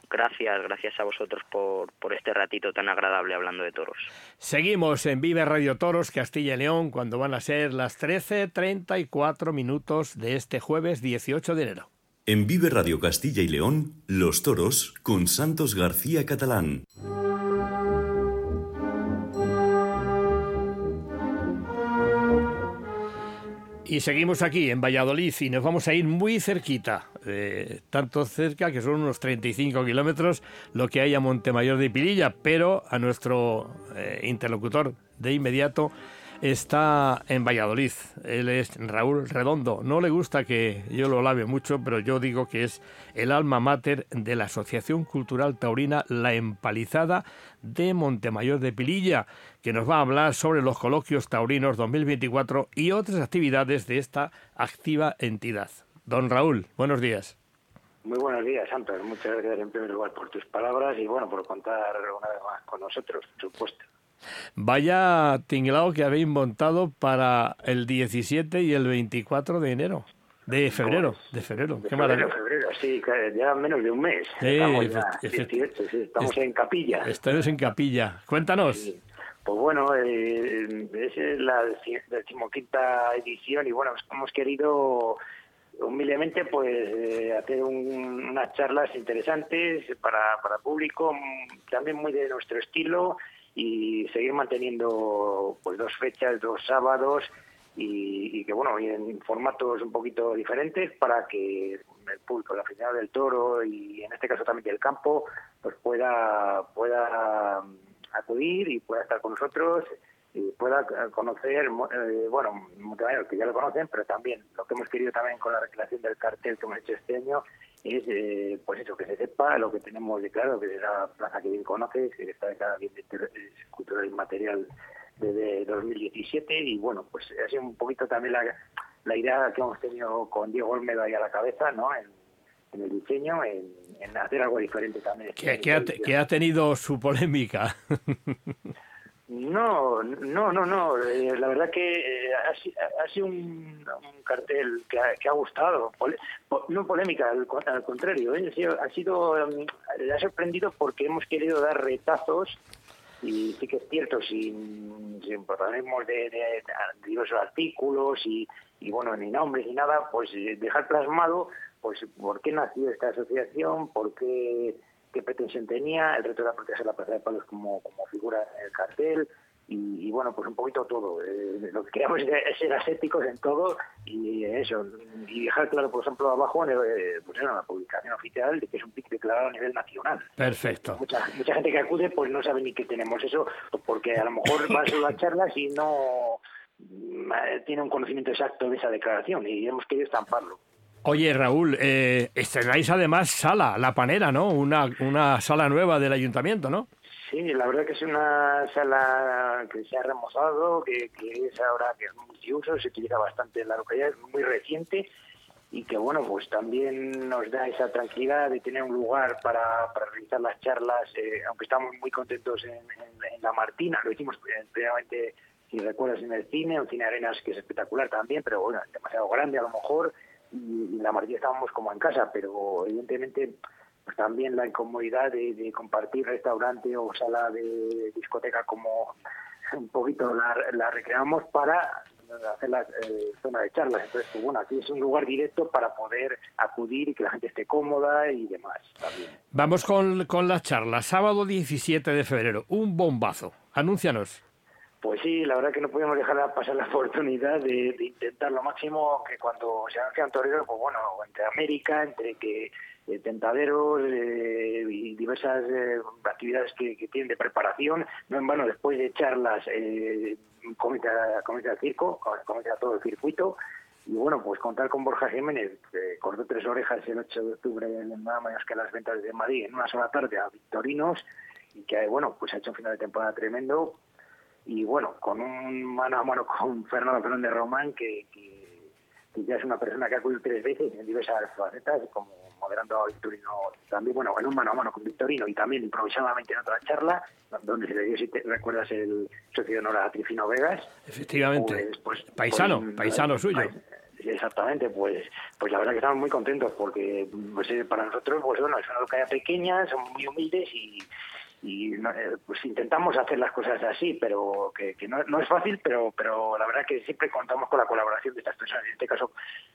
Gracias, gracias a vosotros por, por este ratito tan agradable hablando de toros. Seguimos en Vive Radio Toros Castilla y León cuando van a ser las 13.34 minutos de este jueves 18 de enero. En Vive Radio Castilla y León, Los Toros con Santos García Catalán. Y seguimos aquí en Valladolid y nos vamos a ir muy cerquita, eh, tanto cerca que son unos 35 kilómetros lo que hay a Montemayor de Pililla, pero a nuestro eh, interlocutor de inmediato está en Valladolid. Él es Raúl Redondo. No le gusta que yo lo lave mucho, pero yo digo que es el alma mater de la Asociación Cultural Taurina La Empalizada de Montemayor de Pililla, que nos va a hablar sobre los coloquios taurinos 2024 y otras actividades de esta activa entidad. Don Raúl, buenos días. Muy buenos días, Santos. Muchas gracias en primer lugar por tus palabras y bueno, por contar una vez más con nosotros, por supuesto. Vaya tinglado que habéis montado para el 17 y el 24 de enero. De febrero, de febrero. De Qué febrero, febrero, sí, ya menos de un mes. Sí, estamos ya efe- efe- 18, sí, estamos es- en capilla. Estáis en capilla. Cuéntanos. Pues bueno, eh, es la deci- decimoquinta edición y bueno, hemos querido humildemente pues eh, hacer un- unas charlas interesantes para, para el público, también muy de nuestro estilo y seguir manteniendo pues dos fechas, dos sábados y, y que bueno, y en formatos un poquito diferentes para que el público, la aficionado del toro y en este caso también del campo, pues pueda pueda acudir y pueda estar con nosotros y pueda conocer, eh, bueno, que ya lo conocen, pero también lo que hemos querido también con la recreación del cartel que hemos hecho este año es, eh, pues eso, que se sepa lo que tenemos de claro, que es la plaza que bien conoces, que está declarada bien es cultural inmaterial desde 2017 y bueno, pues ha sido un poquito también la, la idea que hemos tenido con Diego Olmedo ahí a la cabeza, ¿no? En, en el diseño, en, en hacer algo diferente también. Que, que ha, que ha tenido su polémica. No, no, no, no. Eh, la verdad que eh, ha, si- ha sido un, cartel que ha, gustado. Pole- po- no polémica, al, al contrario. ¿eh? Ha sido, ha, sido, le ha sorprendido porque hemos querido dar retazos y sí que es cierto, sin, sin de- de diversos artículos y, y, bueno, ni nombres ni nada, pues eh, dejar plasmado pues por qué nació esta asociación, por qué, qué pretensión tenía, el reto de la proteger la Plaza de Palos como, como figura en el cartel y, y, bueno, pues un poquito todo. Eh, lo que queríamos es ser asépticos en todo y eso, y dejar claro, por ejemplo, abajo en, el- pues, en la publicación oficial de que es un PIC declarado a nivel nacional Perfecto. mucha, mucha gente que acude pues no sabe ni que tenemos eso, porque a lo mejor va a charlas y no eh, tiene un conocimiento exacto de esa declaración y hemos querido estamparlo. Oye, Raúl, eh, estrenáis además sala, La Panera, ¿no? Una, una sala nueva del ayuntamiento, ¿no? Sí, la verdad que es una sala que se ha remozado, que, que es ahora que es multiuso, se utiliza bastante en la localidad, es muy reciente y que bueno, pues también nos da esa tranquilidad de tener un lugar para, para realizar las charlas, eh, aunque estamos muy contentos en, en- en La Martina, lo hicimos eh, previamente, si recuerdas, en el cine, un cine Arenas que es espectacular también, pero bueno, demasiado grande a lo mejor, y, La Martina estábamos como en casa, pero evidentemente pues también la incomodidad de, de compartir restaurante o sala de discoteca como un poquito la, la recreamos para hacer la eh, zona de charlas. Entonces, pues bueno, aquí es un lugar directo para poder acudir y que la gente esté cómoda y demás también. Vamos con, con las charlas. Sábado 17 de febrero, un bombazo. Anúncianos. Pues sí, la verdad que no podemos dejar pasar la oportunidad de, de intentar lo máximo que cuando se anuncian toreros, pues bueno, entre América, entre que eh, tentaderos eh, y diversas eh, actividades que, tienen de preparación, no en vano después de charlas eh, comienza, comienza el circo, comienza todo el circuito y bueno, pues contar con Borja Jiménez, que cortó tres orejas el 8 de octubre en nada menos que las ventas de Madrid en una sola tarde a Victorinos y que bueno, pues ha hecho un final de temporada tremendo y bueno, con un mano a mano con Fernando Fernández Román, que, que, que ya es una persona que ha acudido tres veces en diversas facetas, como moderando a Victorino también, bueno, en un mano a mano con Victorino y también improvisadamente en otra charla, donde se le dio, si te recuerdas, el socio de honor a Trifino Vegas. Efectivamente. Pues, pues, paisano, pues, paisano suyo. pais- Exactamente, pues pues la verdad que estamos muy contentos porque pues, eh, para nosotros pues bueno, es una localidad pequeña, somos muy humildes y, y eh, pues intentamos hacer las cosas así, pero que, que no, no es fácil, pero pero la verdad que siempre contamos con la colaboración de estas personas. En este caso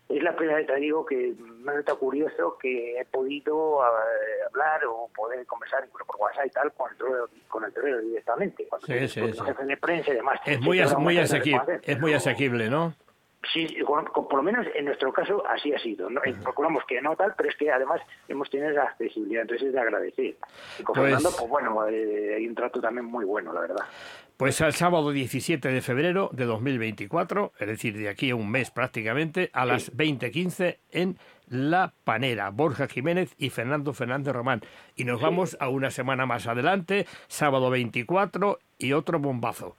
es la primera vez, te digo, que me ha resultado curioso que he podido eh, hablar o poder conversar incluso por WhatsApp y tal con el torero, con el torero directamente, cuando Sí, sí, con sí. de prensa y demás. Es muy, que vamos muy asequible, es muy asequible, ¿no? Sí, sí, con- con- por lo menos en nuestro caso así ha sido. ¿no? Procuramos que no tal, pero es que además hemos tenido esa accesibilidad, entonces es de agradecer. Y con Pues- Fernando, pues bueno, eh, hay un trato también muy bueno, la verdad. Pues el sábado 17 de febrero de 2024, es decir, de aquí a un mes prácticamente, a las 20.15 en La Panera, Borja Jiménez y Fernando Fernández Román. Y nos vamos a una semana más adelante, sábado 24 y otro bombazo.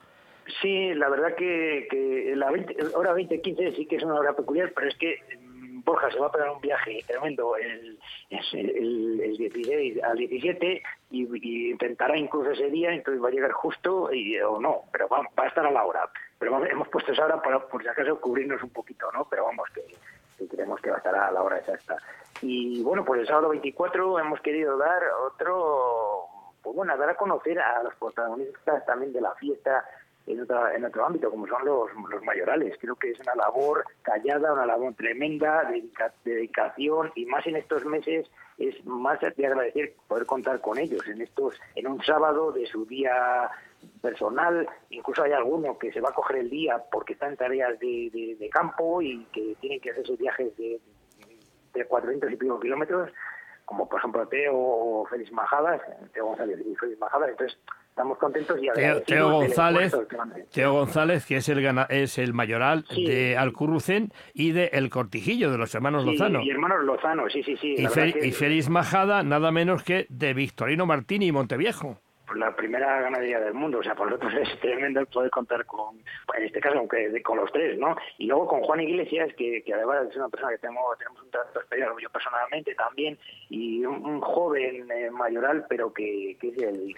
Sí, la verdad que, que la 20 hora 20-15 sí que es una hora peculiar, pero es que mm, Borja se va a pegar un viaje tremendo el, el, el 16 al 17 y, intentará incluso ese día, entonces va a llegar justo y, o no, pero va, va a estar a la hora. Pero hemos puesto esa hora para, por si acaso, cubrirnos un poquito, ¿no? Pero vamos, que, creemos que va a estar a la hora exacta. Y bueno, pues el sábado 24 hemos querido dar otro, pues bueno, dar a conocer a los protagonistas también de la fiesta en, otra, en otro ámbito, como son los, los mayorales. Creo que es una labor callada, una labor tremenda, de dedicación, y más en estos meses es más de agradecer poder contar con ellos en estos en un sábado de su día personal, incluso hay alguno que se va a coger el día porque está en tareas de, de, campo y que tienen que hacer sus viajes de, de 400 y pico kilómetros, como por ejemplo Teo o Félix Majadas, Teo González y Félix Majadas, entonces estamos contentos y Teo, Teo González, Teo González, que es el es el mayoral de Alcurrucén y de El Cortijillo, de los hermanos Lozano. Y hermanos Lozano, sí, sí, sí. Y, y Félix Majada, nada menos que de Victorino Martini y Monteviejo la primera ganadería del mundo. O sea, para nosotros es tremendo poder contar con, en este caso, aunque con los tres, ¿no? Y luego con Juan Iglesias, que, que además es una persona que tenemos, tenemos un trato especial, yo personalmente también, y un, joven eh, mayoral, pero que, que es el,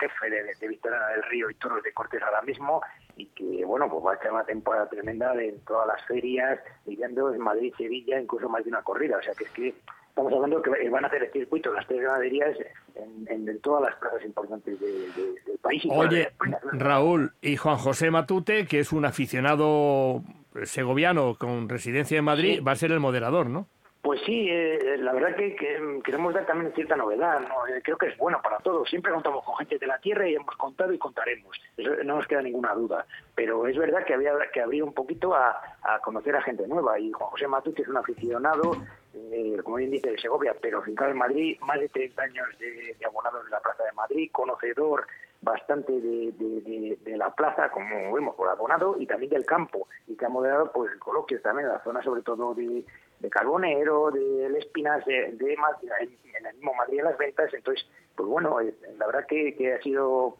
jefe de, de del Río y Toros de Cortés ahora mismo, y que, bueno, pues va a ser una temporada tremenda de todas las ferias, viviendo en Madrid, Sevilla, incluso más de una corrida. O sea, que es que estamos hablando que van a hacer el circuito las tres ganaderías en, en, todas las plazas importantes del país. Oye, Raúl, y Juan José Matute, que es un aficionado segoviano con residencia en Madrid, va a ser el moderador, ¿no? Pues sí, eh, la verdad que, queremos dar también cierta novedad. ¿no? Eh, creo que es bueno para todos. Siempre contamos con gente de la tierra y hemos contado y contaremos. no nos queda ninguna duda. Pero es verdad que había que abrir un poquito a, conocer a gente nueva. Y Juan José Matute es un aficionado, eh, como bien dice, de Segovia, pero fincado en Madrid, más de 30 años de, de abonado en la Plaza de Madrid, conocedor bastante de, la plaza, como vemos, por abonado, y también del campo, y que ha moderado pues coloquios también en la zona sobre todo de, Carbonero, de Espinas, de, de, en el mismo Madrid en las ventas, entonces, pues bueno, eh, la verdad que, que ha sido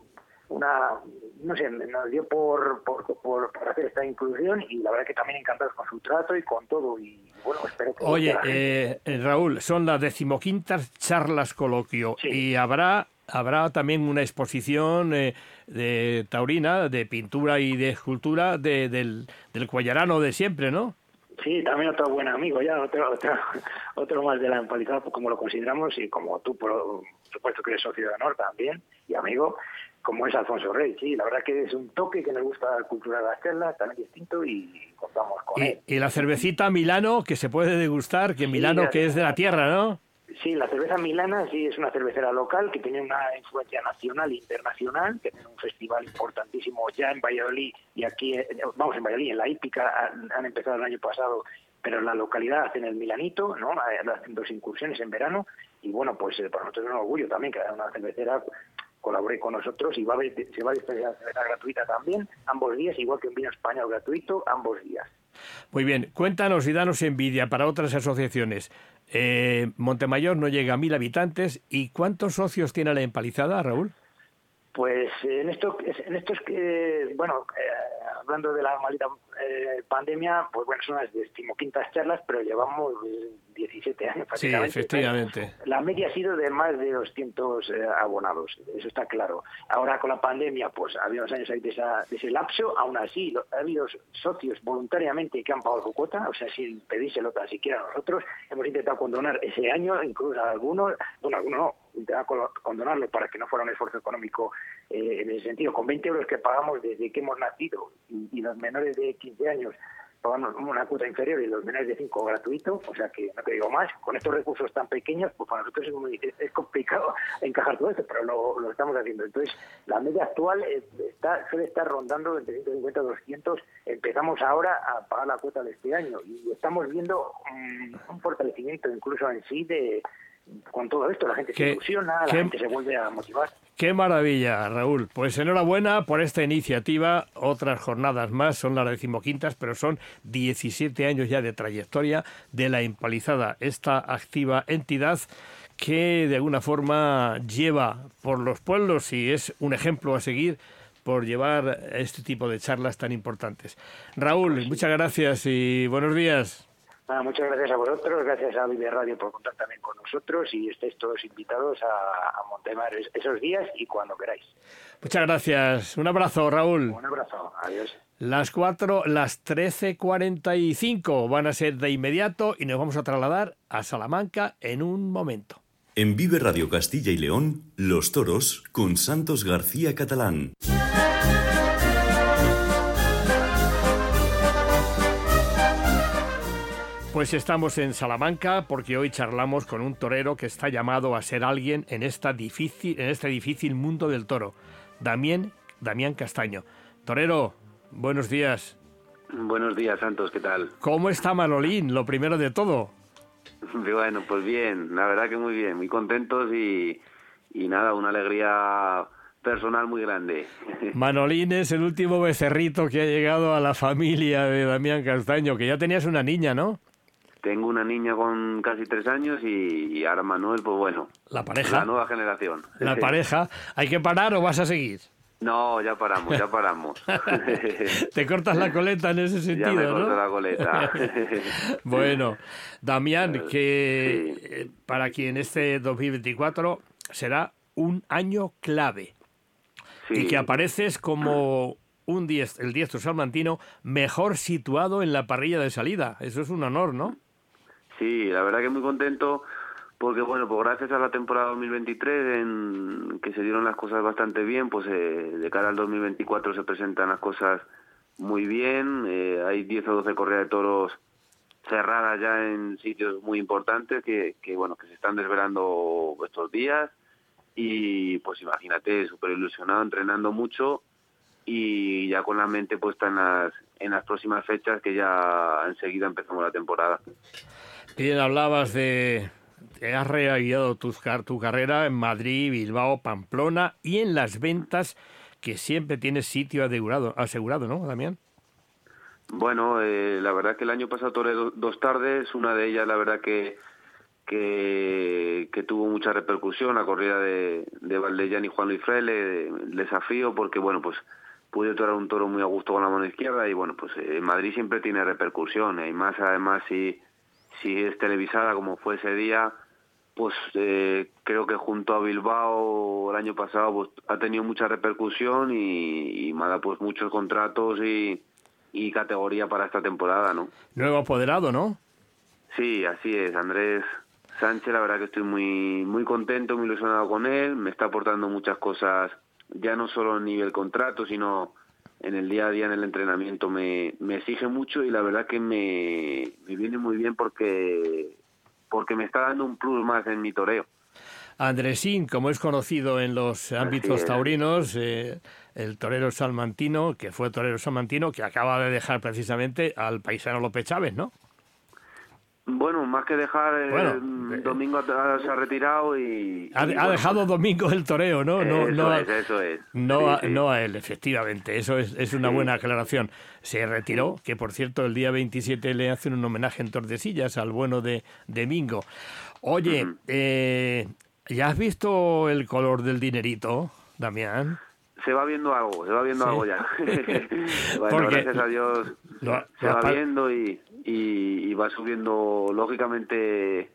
una, no sé, nos dio por, por, por, hacer esta inclusión y la verdad que también encantados con su trato y con todo. Y bueno, espero que... Oye, eh, Raúl, son las decimoquintas charlas coloquio y habrá habrá también una exposición eh, de taurina, de pintura y de escultura de, del, del cuellarano de siempre, ¿no? Sí, también otro buen amigo, ya otro, otro, otro más de la empalizada, como lo consideramos, y como tú, por supuesto que eres socio de honor también, y amigo, como es Alfonso Rey, sí, la verdad que es un toque que nos gusta la cultura de las charlas, también distinto, y contamos con él. Y la cervecita Milano, que se puede degustar, que Milano que es de la tierra, ¿no? Sí, la cerveza milana sí es una cervecera local que tiene una influencia nacional e internacional, que tiene un festival importantísimo ya en Valladolid y aquí, eh, vamos, en Valladolid, en la hípica han, empezado el año pasado, pero en la localidad hacen el Milanito, ¿no? Hacen dos incursiones en verano y bueno, pues eh, para nosotros es un orgullo también que una cervecera colabore con nosotros y va a se va a dispensar cerveza gratuita también, ambos días, igual que un vino español gratuito, ambos días. Muy bien, cuéntanos y danos envidia para otras asociaciones. Eh, Montemayor no llega a mil habitantes. ¿Y cuántos socios tiene la empalizada, Raúl? Pues en esto, en esto es que, bueno, eh, hablando de la maldita eh, pandemia, pues bueno, son las decimoquintas charlas, pero llevamos 17 años Sí, efectivamente. La media ha sido de más de 200 eh, abonados, eso está claro. Ahora con la pandemia, pues ha habido unos años ahí de, ese lapso, aún así ha habido socios voluntariamente que han pagado su cuota, o sea, sin pedírselo tan siquiera a nosotros. Hemos intentado condonar ese año, incluso a algunos, bueno, algunos no, condonarlo para que no fuera un esfuerzo económico eh, en ese sentido. Con 20 euros que pagamos desde que hemos nacido y, los menores de 15 años pagamos una cuota inferior y los menores de 5 gratuito, o sea que no te digo más, con estos recursos tan pequeños, pues para nosotros es, complicado encajar todo esto, pero lo, lo, estamos haciendo. Entonces, la media actual está, suele estar rondando entre 150 y 200, empezamos ahora a pagar la cuota de este año y estamos viendo un fortalecimiento incluso en sí de, con todo esto, la gente se ilusiona, la gente se vuelve a motivar. Qué maravilla, Raúl. Pues enhorabuena por esta iniciativa. Otras jornadas más, son las decimoquintas, pero son 17 años ya de trayectoria de la empalizada, esta activa entidad que de alguna forma lleva por los pueblos y es un ejemplo a seguir por llevar este tipo de charlas tan importantes. Raúl, muchas gracias y buenos días. Nada, muchas gracias a vosotros, gracias a Vive Radio por contar también con nosotros y estéis todos invitados a, a Montemar es- esos días y cuando queráis. Muchas gracias. Un abrazo, Raúl. Un abrazo, adiós. Las 4, las 13.45 van a ser de inmediato y nos vamos a trasladar a Salamanca en un momento. En Vive Radio Castilla y León, Los Toros con Santos García Catalán. Pues estamos en Salamanca porque hoy charlamos con un torero que está llamado a ser alguien en, esta difícil, en este difícil mundo del toro, Damián, Damián Castaño. Torero, buenos días. Buenos días, Santos, ¿qué tal? ¿Cómo está Manolín? Lo primero de todo. Bueno, pues bien, la verdad que muy bien, muy contentos y, y nada, una alegría personal muy grande. Manolín es el último becerrito que ha llegado a la familia de Damián Castaño, que ya tenías una niña, ¿no? Tengo una niña con casi tres años y, y ahora Manuel, pues bueno. La pareja. La nueva generación. La pareja. ¿Hay que parar o vas a seguir? No, ya paramos, ya paramos. Te cortas la coleta en ese sentido, ya me ¿no? corto la coleta. bueno, Damián, que eh, para quien este 2024 será un año clave y Sí. que apareces como un diest- el diestro salmantino mejor situado en la parrilla de salida. Eso es un honor, ¿no? Sí, la verdad que muy contento porque bueno, pues gracias a la temporada 2023 en que se dieron las cosas bastante bien, pues eh, de cara al 2024 se presentan las cosas muy bien, eh, hay 10 o 12 corridas de toros cerradas ya en sitios muy importantes que, que bueno, que se están desvelando estos días y pues imagínate, súper ilusionado, entrenando mucho y ya con la mente puesta en las, en las próximas fechas que ya enseguida empezamos la temporada. Bien, hablabas de... Has realizado tu, tu carrera en Madrid, Bilbao, Pamplona y en las ventas que siempre tienes sitio asegurado, asegurado ¿no, Damián? Bueno, eh, la verdad que el año pasado do- dos tardes, una de ellas la verdad que que, que tuvo mucha repercusión, la corrida de, de Valdellán y Juan Luis Fraile, el desafío, porque bueno, pues pude torar un toro muy a gusto con la mano izquierda y bueno, pues eh, en Madrid siempre tiene repercusión, eh, y más además si, si es televisada como fue ese día, pues eh, creo que junto a Bilbao el año pasado pues ha tenido mucha repercusión y, y me ha dado pues muchos contratos y, y categoría para esta temporada, ¿no? Nuevo apoderado, ¿no? Sí, así es, Andrés Sánchez, la verdad que estoy muy muy contento, muy ilusionado con él, me está aportando muchas cosas, ya no solo a nivel contrato, sino en el día a día en el entrenamiento me, me exige mucho y la verdad que me, me viene muy bien porque porque me está dando un plus más en mi toreo. Andresín, como es conocido en los ámbitos taurinos, eh, el torero salmantino, que fue torero salmantino, que acaba de dejar precisamente al paisano López Chávez, ¿no? Bueno, más que dejar, eh, Bueno, eh, Domingo se ha retirado y... Ha, y ha bueno, dejado Domingo el toreo, ¿no? No, Eso no, es, eso es. no, Sí, a, sí. no a él, efectivamente. Eso es, es una Sí. buena aclaración. Se retiró, que por cierto el día 27 le hacen un homenaje en Tordesillas al bueno de, de Mingo. Oye, eh, ¿ya has visto el color del dinerito, Damián? Se va viendo algo, se va viendo Sí. algo ya. bueno, Porque gracias a Dios se va viendo y, y, y va subiendo lógicamente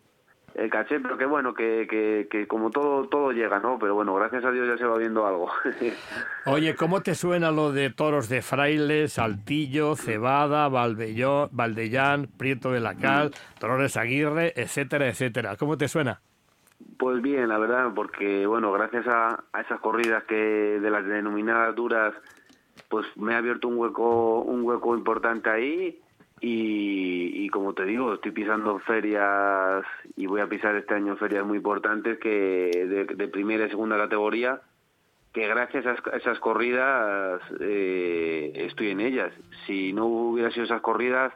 el caché, pero que bueno, que, que, que como todo todo llega, ¿no? Pero bueno, gracias a Dios ya se va viendo algo. Oye, ¿cómo te suena lo de toros de Fraile, Saltillo, Cebada, Valbelló- Valdellán, Prieto de la Cal, Dolores Aguirre, etcétera, etcétera? ¿Cómo te suena? Pues bien, la verdad, porque bueno, gracias a, a esas corridas que de las denominadas duras, pues me ha abierto un hueco, un hueco importante ahí y, como te digo, estoy pisando ferias y voy a pisar este año ferias muy importantes que de, de primera y segunda categoría, que gracias a esas, a esas corridas eh, estoy en ellas. Si no hubiera sido esas corridas,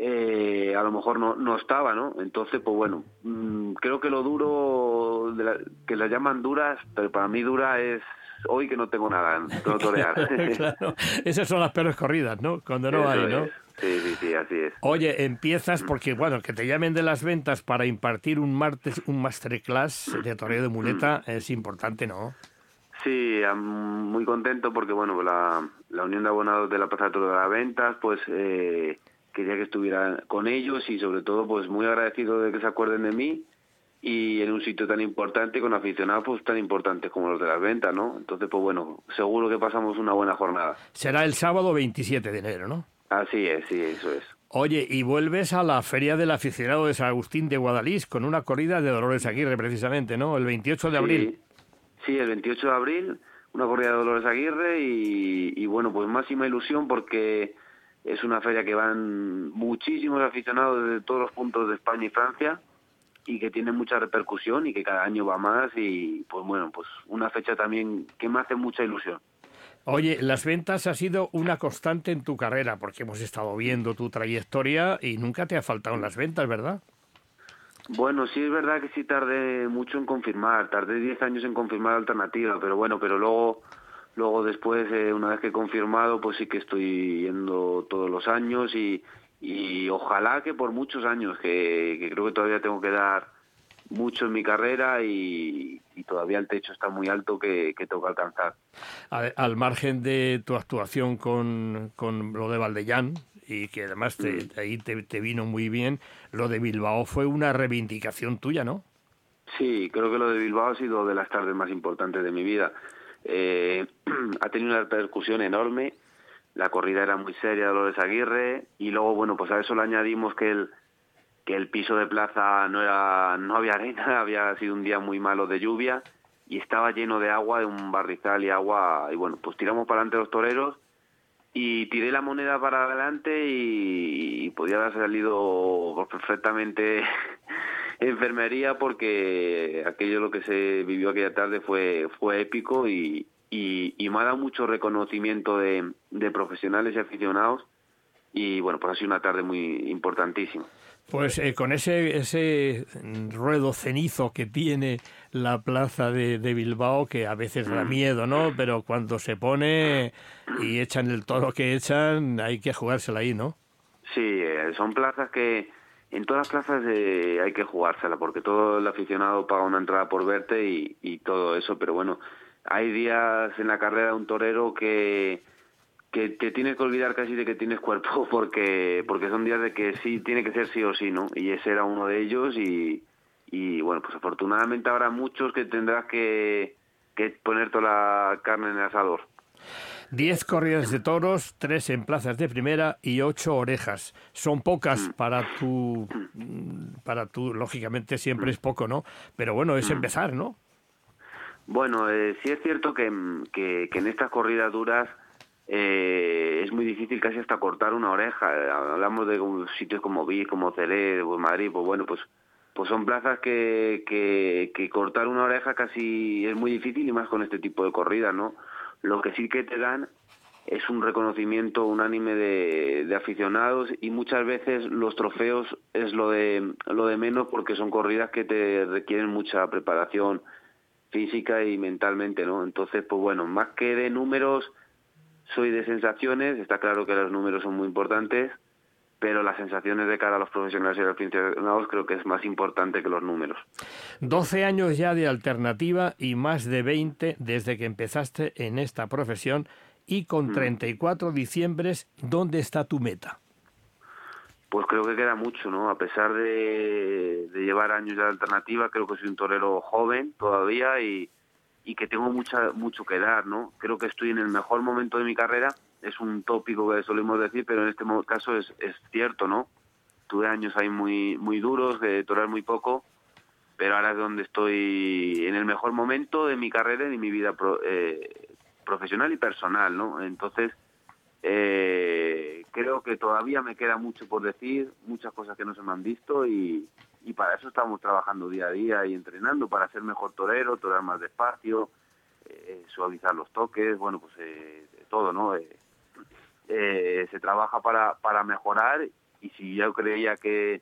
eh, a lo mejor no, no estaba, ¿no? Entonces, pues bueno, mm, creo que lo duro, de la- que las llaman duras, pero para mí dura es hoy que no tengo nada, no torear. claro, esas son las peores corridas, ¿no? Cuando no Eso hay, ¿no? es. Sí, sí, sí, así es. Oye, empiezas porque, bueno, que te llamen de las ventas para impartir un martes, un masterclass de toreo de muleta es importante, ¿no? Sí, muy contento porque, bueno, la, la Unión de Abonados de la Plaza de de las Ventas, pues, eh, quería que estuviera con ellos y sobre todo pues muy agradecido de que se acuerden de mí y en un sitio tan importante con aficionados pues tan importantes como los de las ventas, ¿no? Entonces pues bueno, seguro que pasamos una buena jornada. Será el sábado 27 de enero, ¿no? Así es, sí, eso es. Oye, y vuelves a la Feria del Aficionado de San Agustín de Guadalís con una corrida de Dolores Aguirre, precisamente, ¿no? El 28 de abril. Sí, el 28 de abril, una corrida de Dolores Aguirre y, y bueno, pues máxima ilusión porque es una feria que van muchísimos aficionados de todos los puntos de España y Francia y que tiene mucha repercusión y que cada año va más y pues bueno, pues una fecha también que me hace mucha ilusión. Oye, las ventas ha sido una constante en tu carrera, porque hemos estado viendo tu trayectoria y nunca te ha faltado en las ventas, ¿verdad? Bueno, sí es verdad que sí tardé mucho en confirmar, tardé 10 años en confirmar alternativa, pero bueno, pero luego luego después, eh, una vez que he confirmado, pues sí que estoy yendo todos los años y, y ojalá que por muchos años, que, que creo que todavía tengo que dar mucho en mi carrera y, y todavía el techo está muy alto que, que tengo que alcanzar. Al, al margen de tu actuación con, con lo de Valdellán, y que además te, Mm. ahí te, te vino muy bien, lo de Bilbao fue una reivindicación tuya, ¿no? Sí, creo que lo de Bilbao ha sido de las tardes más importantes de mi vida. Eh, ha tenido una repercusión enorme. La corrida era muy seria, Dolores Aguirre, y luego, bueno, pues a eso le añadimos que el que el piso de plaza no era no había arena, había sido un día muy malo de lluvia y estaba lleno de agua, de un barrizal y agua, y bueno, pues tiramos para adelante los toreros y tiré la moneda para adelante y, y podía haber salido perfectamente enfermería porque aquello lo que se vivió aquella tarde fue fue épico y, y, y me ha dado mucho reconocimiento de, de profesionales y aficionados y bueno pues ha sido una tarde muy importantísima Pues eh, con ese, ese ruedo cenizo que tiene la plaza de, de Bilbao, que a veces da Mm. miedo, ¿no? Pero cuando se pone y echan el toro que echan, hay que jugársela ahí, ¿no? Sí, eh, son plazas que en todas las plazas eh, hay que jugársela porque todo el aficionado paga una entrada por verte y, todo eso, pero bueno, hay días en la carrera de un torero que que te tienes que olvidar casi de que tienes cuerpo porque porque son días de que sí tiene que ser sí o sí, ¿no? Y ese era uno de ellos y y bueno, pues afortunadamente habrá muchos que tendrás que que poner toda la carne en el asador. Diez corridas de toros, tres en plazas de primera y ocho orejas. Son Mm. pocas para tu, para tu, lógicamente siempre es poco, ¿no? Pero bueno, es empezar, ¿no? Bueno, eh, sí es cierto que, mm, que, que en estas corridas duras eh, es muy difícil casi hasta cortar una oreja. Hablamos de sitios como Vic, como pues Madrid, pues bueno, pues pues son plazas que, que, que cortar una oreja casi es muy difícil y más con este tipo de corridas, ¿no? Lo que sí que te dan es un reconocimiento unánime de, de aficionados y muchas veces los trofeos es lo de lo de menos porque son corridas que te requieren mucha preparación física y mentalmente, ¿no? Entonces, pues bueno, más que de números, soy de sensaciones, está claro que los números son muy importantes, pero las sensaciones de cara a los profesionales y a los aficionados creo que es más importante que los números. 12 años ya de alternativa y más de 20 desde que empezaste en esta profesión y con 34 diciembres, ¿dónde está tu meta? Pues creo que queda mucho, ¿no? A pesar de, de llevar años de alternativa, creo que soy un torero joven todavía y, y que tengo mucha, mucho que dar, ¿no? Creo que estoy en el mejor momento de mi carrera, es un tópico que solemos decir, pero en este caso es, es cierto, ¿no? Tuve años ahí muy, muy duros, de torear muy poco, pero ahora es donde estoy en el mejor momento de mi carrera y de mi vida pro- eh, profesional y personal, ¿no? Entonces, eh, creo que todavía me queda mucho por decir, muchas cosas que no se me han visto y, y para eso estamos trabajando día a día y entrenando para ser mejor torero, torear más despacio, eh, suavizar los toques, bueno, pues eh, todo, ¿no? Eh, eh, se trabaja para, para mejorar y si yo creía que,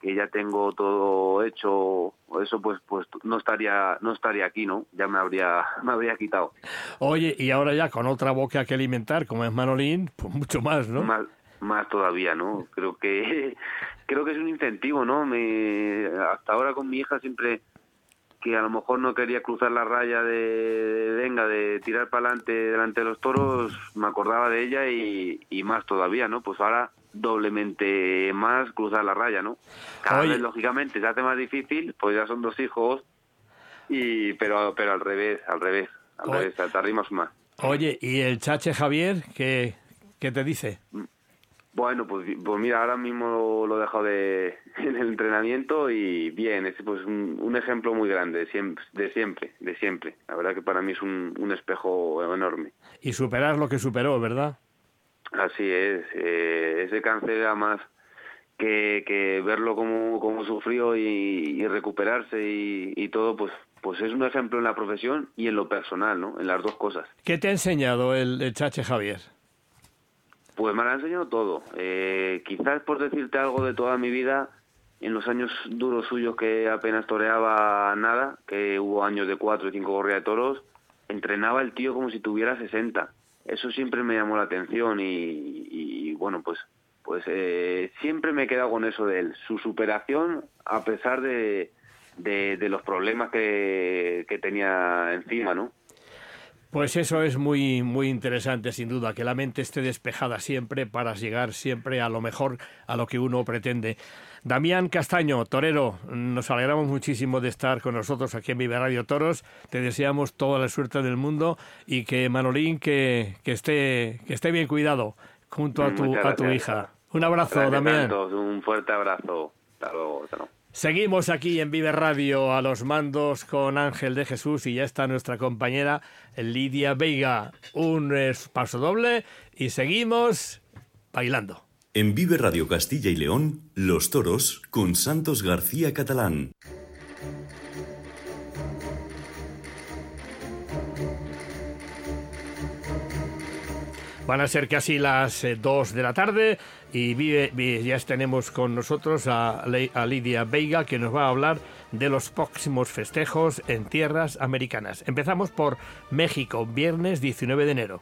que ya tengo todo hecho eso pues pues no estaría no estaría aquí no ya me habría me habría quitado. Oye, y ahora ya con otra boca que alimentar, como es Manolín, pues mucho más, ¿no? más más todavía no creo que creo que es un incentivo no me hasta ahora con mi hija siempre que a lo mejor no quería cruzar la raya de, de venga de tirar para adelante delante de los toros me acordaba de ella y, y más todavía no pues ahora doblemente más cruzar la raya, ¿no? Cada Oye. vez, lógicamente, se hace más difícil, pues ya son dos hijos, y pero pero al revés, al revés, al Oye. revés, te arrimas más. Oye, ¿y el Chache Javier qué, qué te dice? Bueno, pues, pues mira, ahora mismo lo, he dejado de, en el entrenamiento y bien, es pues un, un ejemplo muy grande de siempre, de siempre, de siempre. La verdad que para mí es un, un espejo enorme. Y superar lo que superó, ¿verdad? Así es, eh, ese cáncer además que, que verlo como, como sufrió y, y recuperarse y, y todo, pues pues es un ejemplo en la profesión y en lo personal, ¿no? En las dos cosas. ¿Qué te ha enseñado el, el Chache Javier? Pues me lo ha enseñado todo. Eh, quizás por decirte algo de toda mi vida, en los años duros suyos que apenas toreaba nada, que hubo años de cuatro y cinco corridas de toros, entrenaba el tío como si tuviera 60. Eso siempre me llamó la atención y, y, bueno, pues pues eh, siempre me he quedado con eso de él, su superación a pesar de, de, de los problemas que, que tenía encima, ¿no? Pues eso es muy, muy interesante, sin duda, que la mente esté despejada siempre para llegar siempre a lo mejor, a lo que uno pretende. Damián Castaño, torero, nos alegramos muchísimo de estar con nosotros aquí en Vive Radio Toros. Te deseamos toda la suerte del mundo y que Manolín que, que esté que esté bien cuidado junto a tu, Muchas a tu hija. Un abrazo, Gracias Damián. un fuerte abrazo. Hasta luego. Hasta luego. Seguimos aquí en Vive Radio a los mandos con Ángel de Jesús y ya está nuestra compañera Lidia Veiga. Un eh, paso doble y seguimos bailando. En Vive Radio Castilla y León, Los Toros con Santos García Catalán. Van a ser casi las 2 de la tarde y vive, vi- ya tenemos con nosotros a, a Lidia Veiga que nos va a hablar de los próximos festejos en tierras americanas. Empezamos por México, viernes 19 de enero.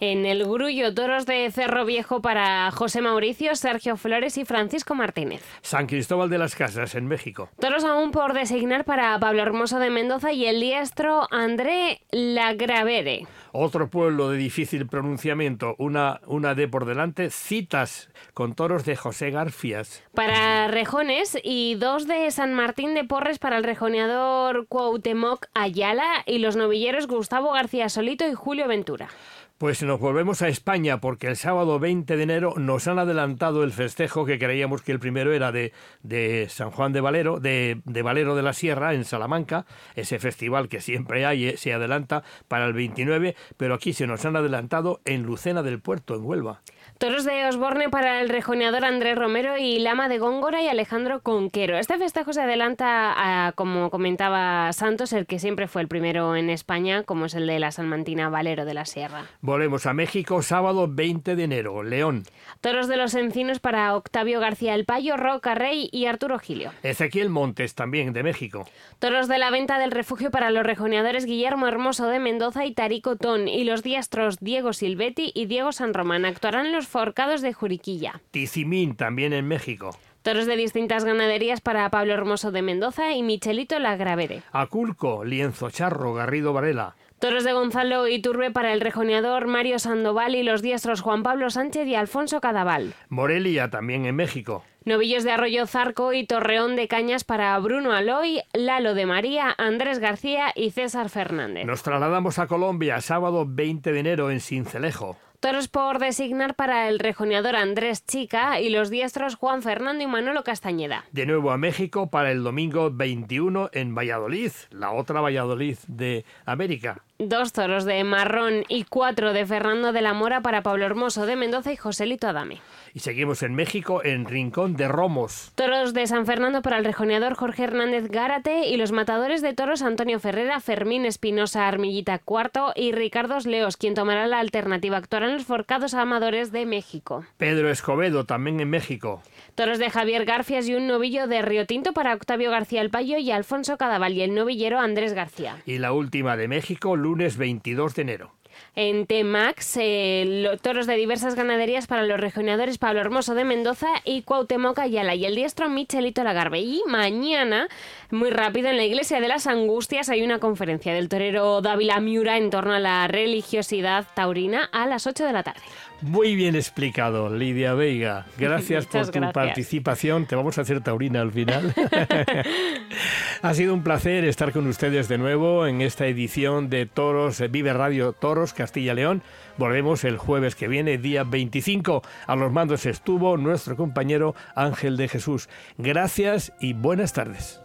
En el Grullo, toros de Cerro Viejo para José Mauricio, Sergio Flores y Francisco Martínez. San Cristóbal de las Casas, en México. Toros aún por designar para Pablo Hermoso de Mendoza y el diestro André Lagravere. Otro pueblo de difícil pronunciamiento, una, una de por delante, citas con toros de José Garfias. Para Rejones y dos de San Martín de Porres para el rejoneador Cuauhtémoc Ayala y los novilleros Gustavo García Solito y Julio Ventura. Pues nos volvemos a España porque el sábado 20 de enero nos han adelantado el festejo que creíamos que el primero era de, de San Juan de Valero, de, de Valero de la Sierra en Salamanca, ese festival que siempre hay, eh, se adelanta para el 29, pero aquí se nos han adelantado en Lucena del Puerto, en Huelva. Toros de Osborne para el rejoneador Andrés Romero y Lama de Góngora y Alejandro Conquero. Este festejo se adelanta a, como comentaba Santos, el que siempre fue el primero en España, como es el de la Salmantina Valero de la Sierra. Volvemos a México, sábado 20 de enero, León. Toros de los Encinos para Octavio García El Payo, Roca Rey y Arturo Gilio. Ezequiel Montes, también de México. Toros de la venta del refugio para los rejoneadores Guillermo Hermoso de Mendoza y Tarico Ton y los diestros Diego Silvetti y Diego San Román actuarán en forcados de Juriquilla. Tizimín, también en México. Toros de distintas ganaderías para Pablo Hermoso de Mendoza y Michelito Lagravere. Aculco, Lienzo Charro, Garrido Varela. Toros de Gonzalo Iturbe para el rejoneador Mario Sandoval y los diestros Juan Pablo Sánchez y Alfonso Cadaval. Morelia, también en México. Novillos de Arroyo Zarco y Torreón de Cañas para Bruno Aloy, Lalo de María, Andrés García y César Fernández. Nos trasladamos a Colombia, sábado 20 de enero en Cincelejo. Toros por designar para el rejoneador Andrés Chica y los diestros Juan Fernando y Manolo Castañeda. De nuevo a México para el domingo 21 en Valladolid, la otra Valladolid de América. Dos toros de Marrón y cuatro de Fernando de la Mora para Pablo Hermoso de Mendoza y Joselito Adame. Y seguimos en México en Rincón de Romos. Toros de San Fernando para el rejoneador Jorge Hernández Gárate y los matadores de toros Antonio Ferrera, Fermín Espinosa Armillita Cuarto y Ricardo Leos, quien tomará la alternativa. Los forcados amadores de México. Pedro Escobedo, también en México. Toros de Javier Garfias y un novillo de Río Tinto para Octavio García El Payo y Alfonso Cadaval y el novillero Andrés García. Y la última de México, lunes 22 de enero. En T-Max, eh, toros de diversas ganaderías para los regionadores Pablo Hermoso de Mendoza y Cuauhtémoc Ayala y el diestro Michelito Lagarbe. Y mañana, muy rápido, en la Iglesia de las Angustias hay una conferencia del torero Dávila Miura en torno a la religiosidad taurina a las 8 de la tarde. Muy bien explicado, Lidia Veiga. Gracias por tu participación. Te vamos a hacer taurina al final. ha sido un placer estar con ustedes de nuevo en esta edición de Toros, Vive Radio Toros Castilla León. Volvemos el jueves que viene, día 25. A los mandos estuvo nuestro compañero Ángel de Jesús. Gracias y buenas tardes.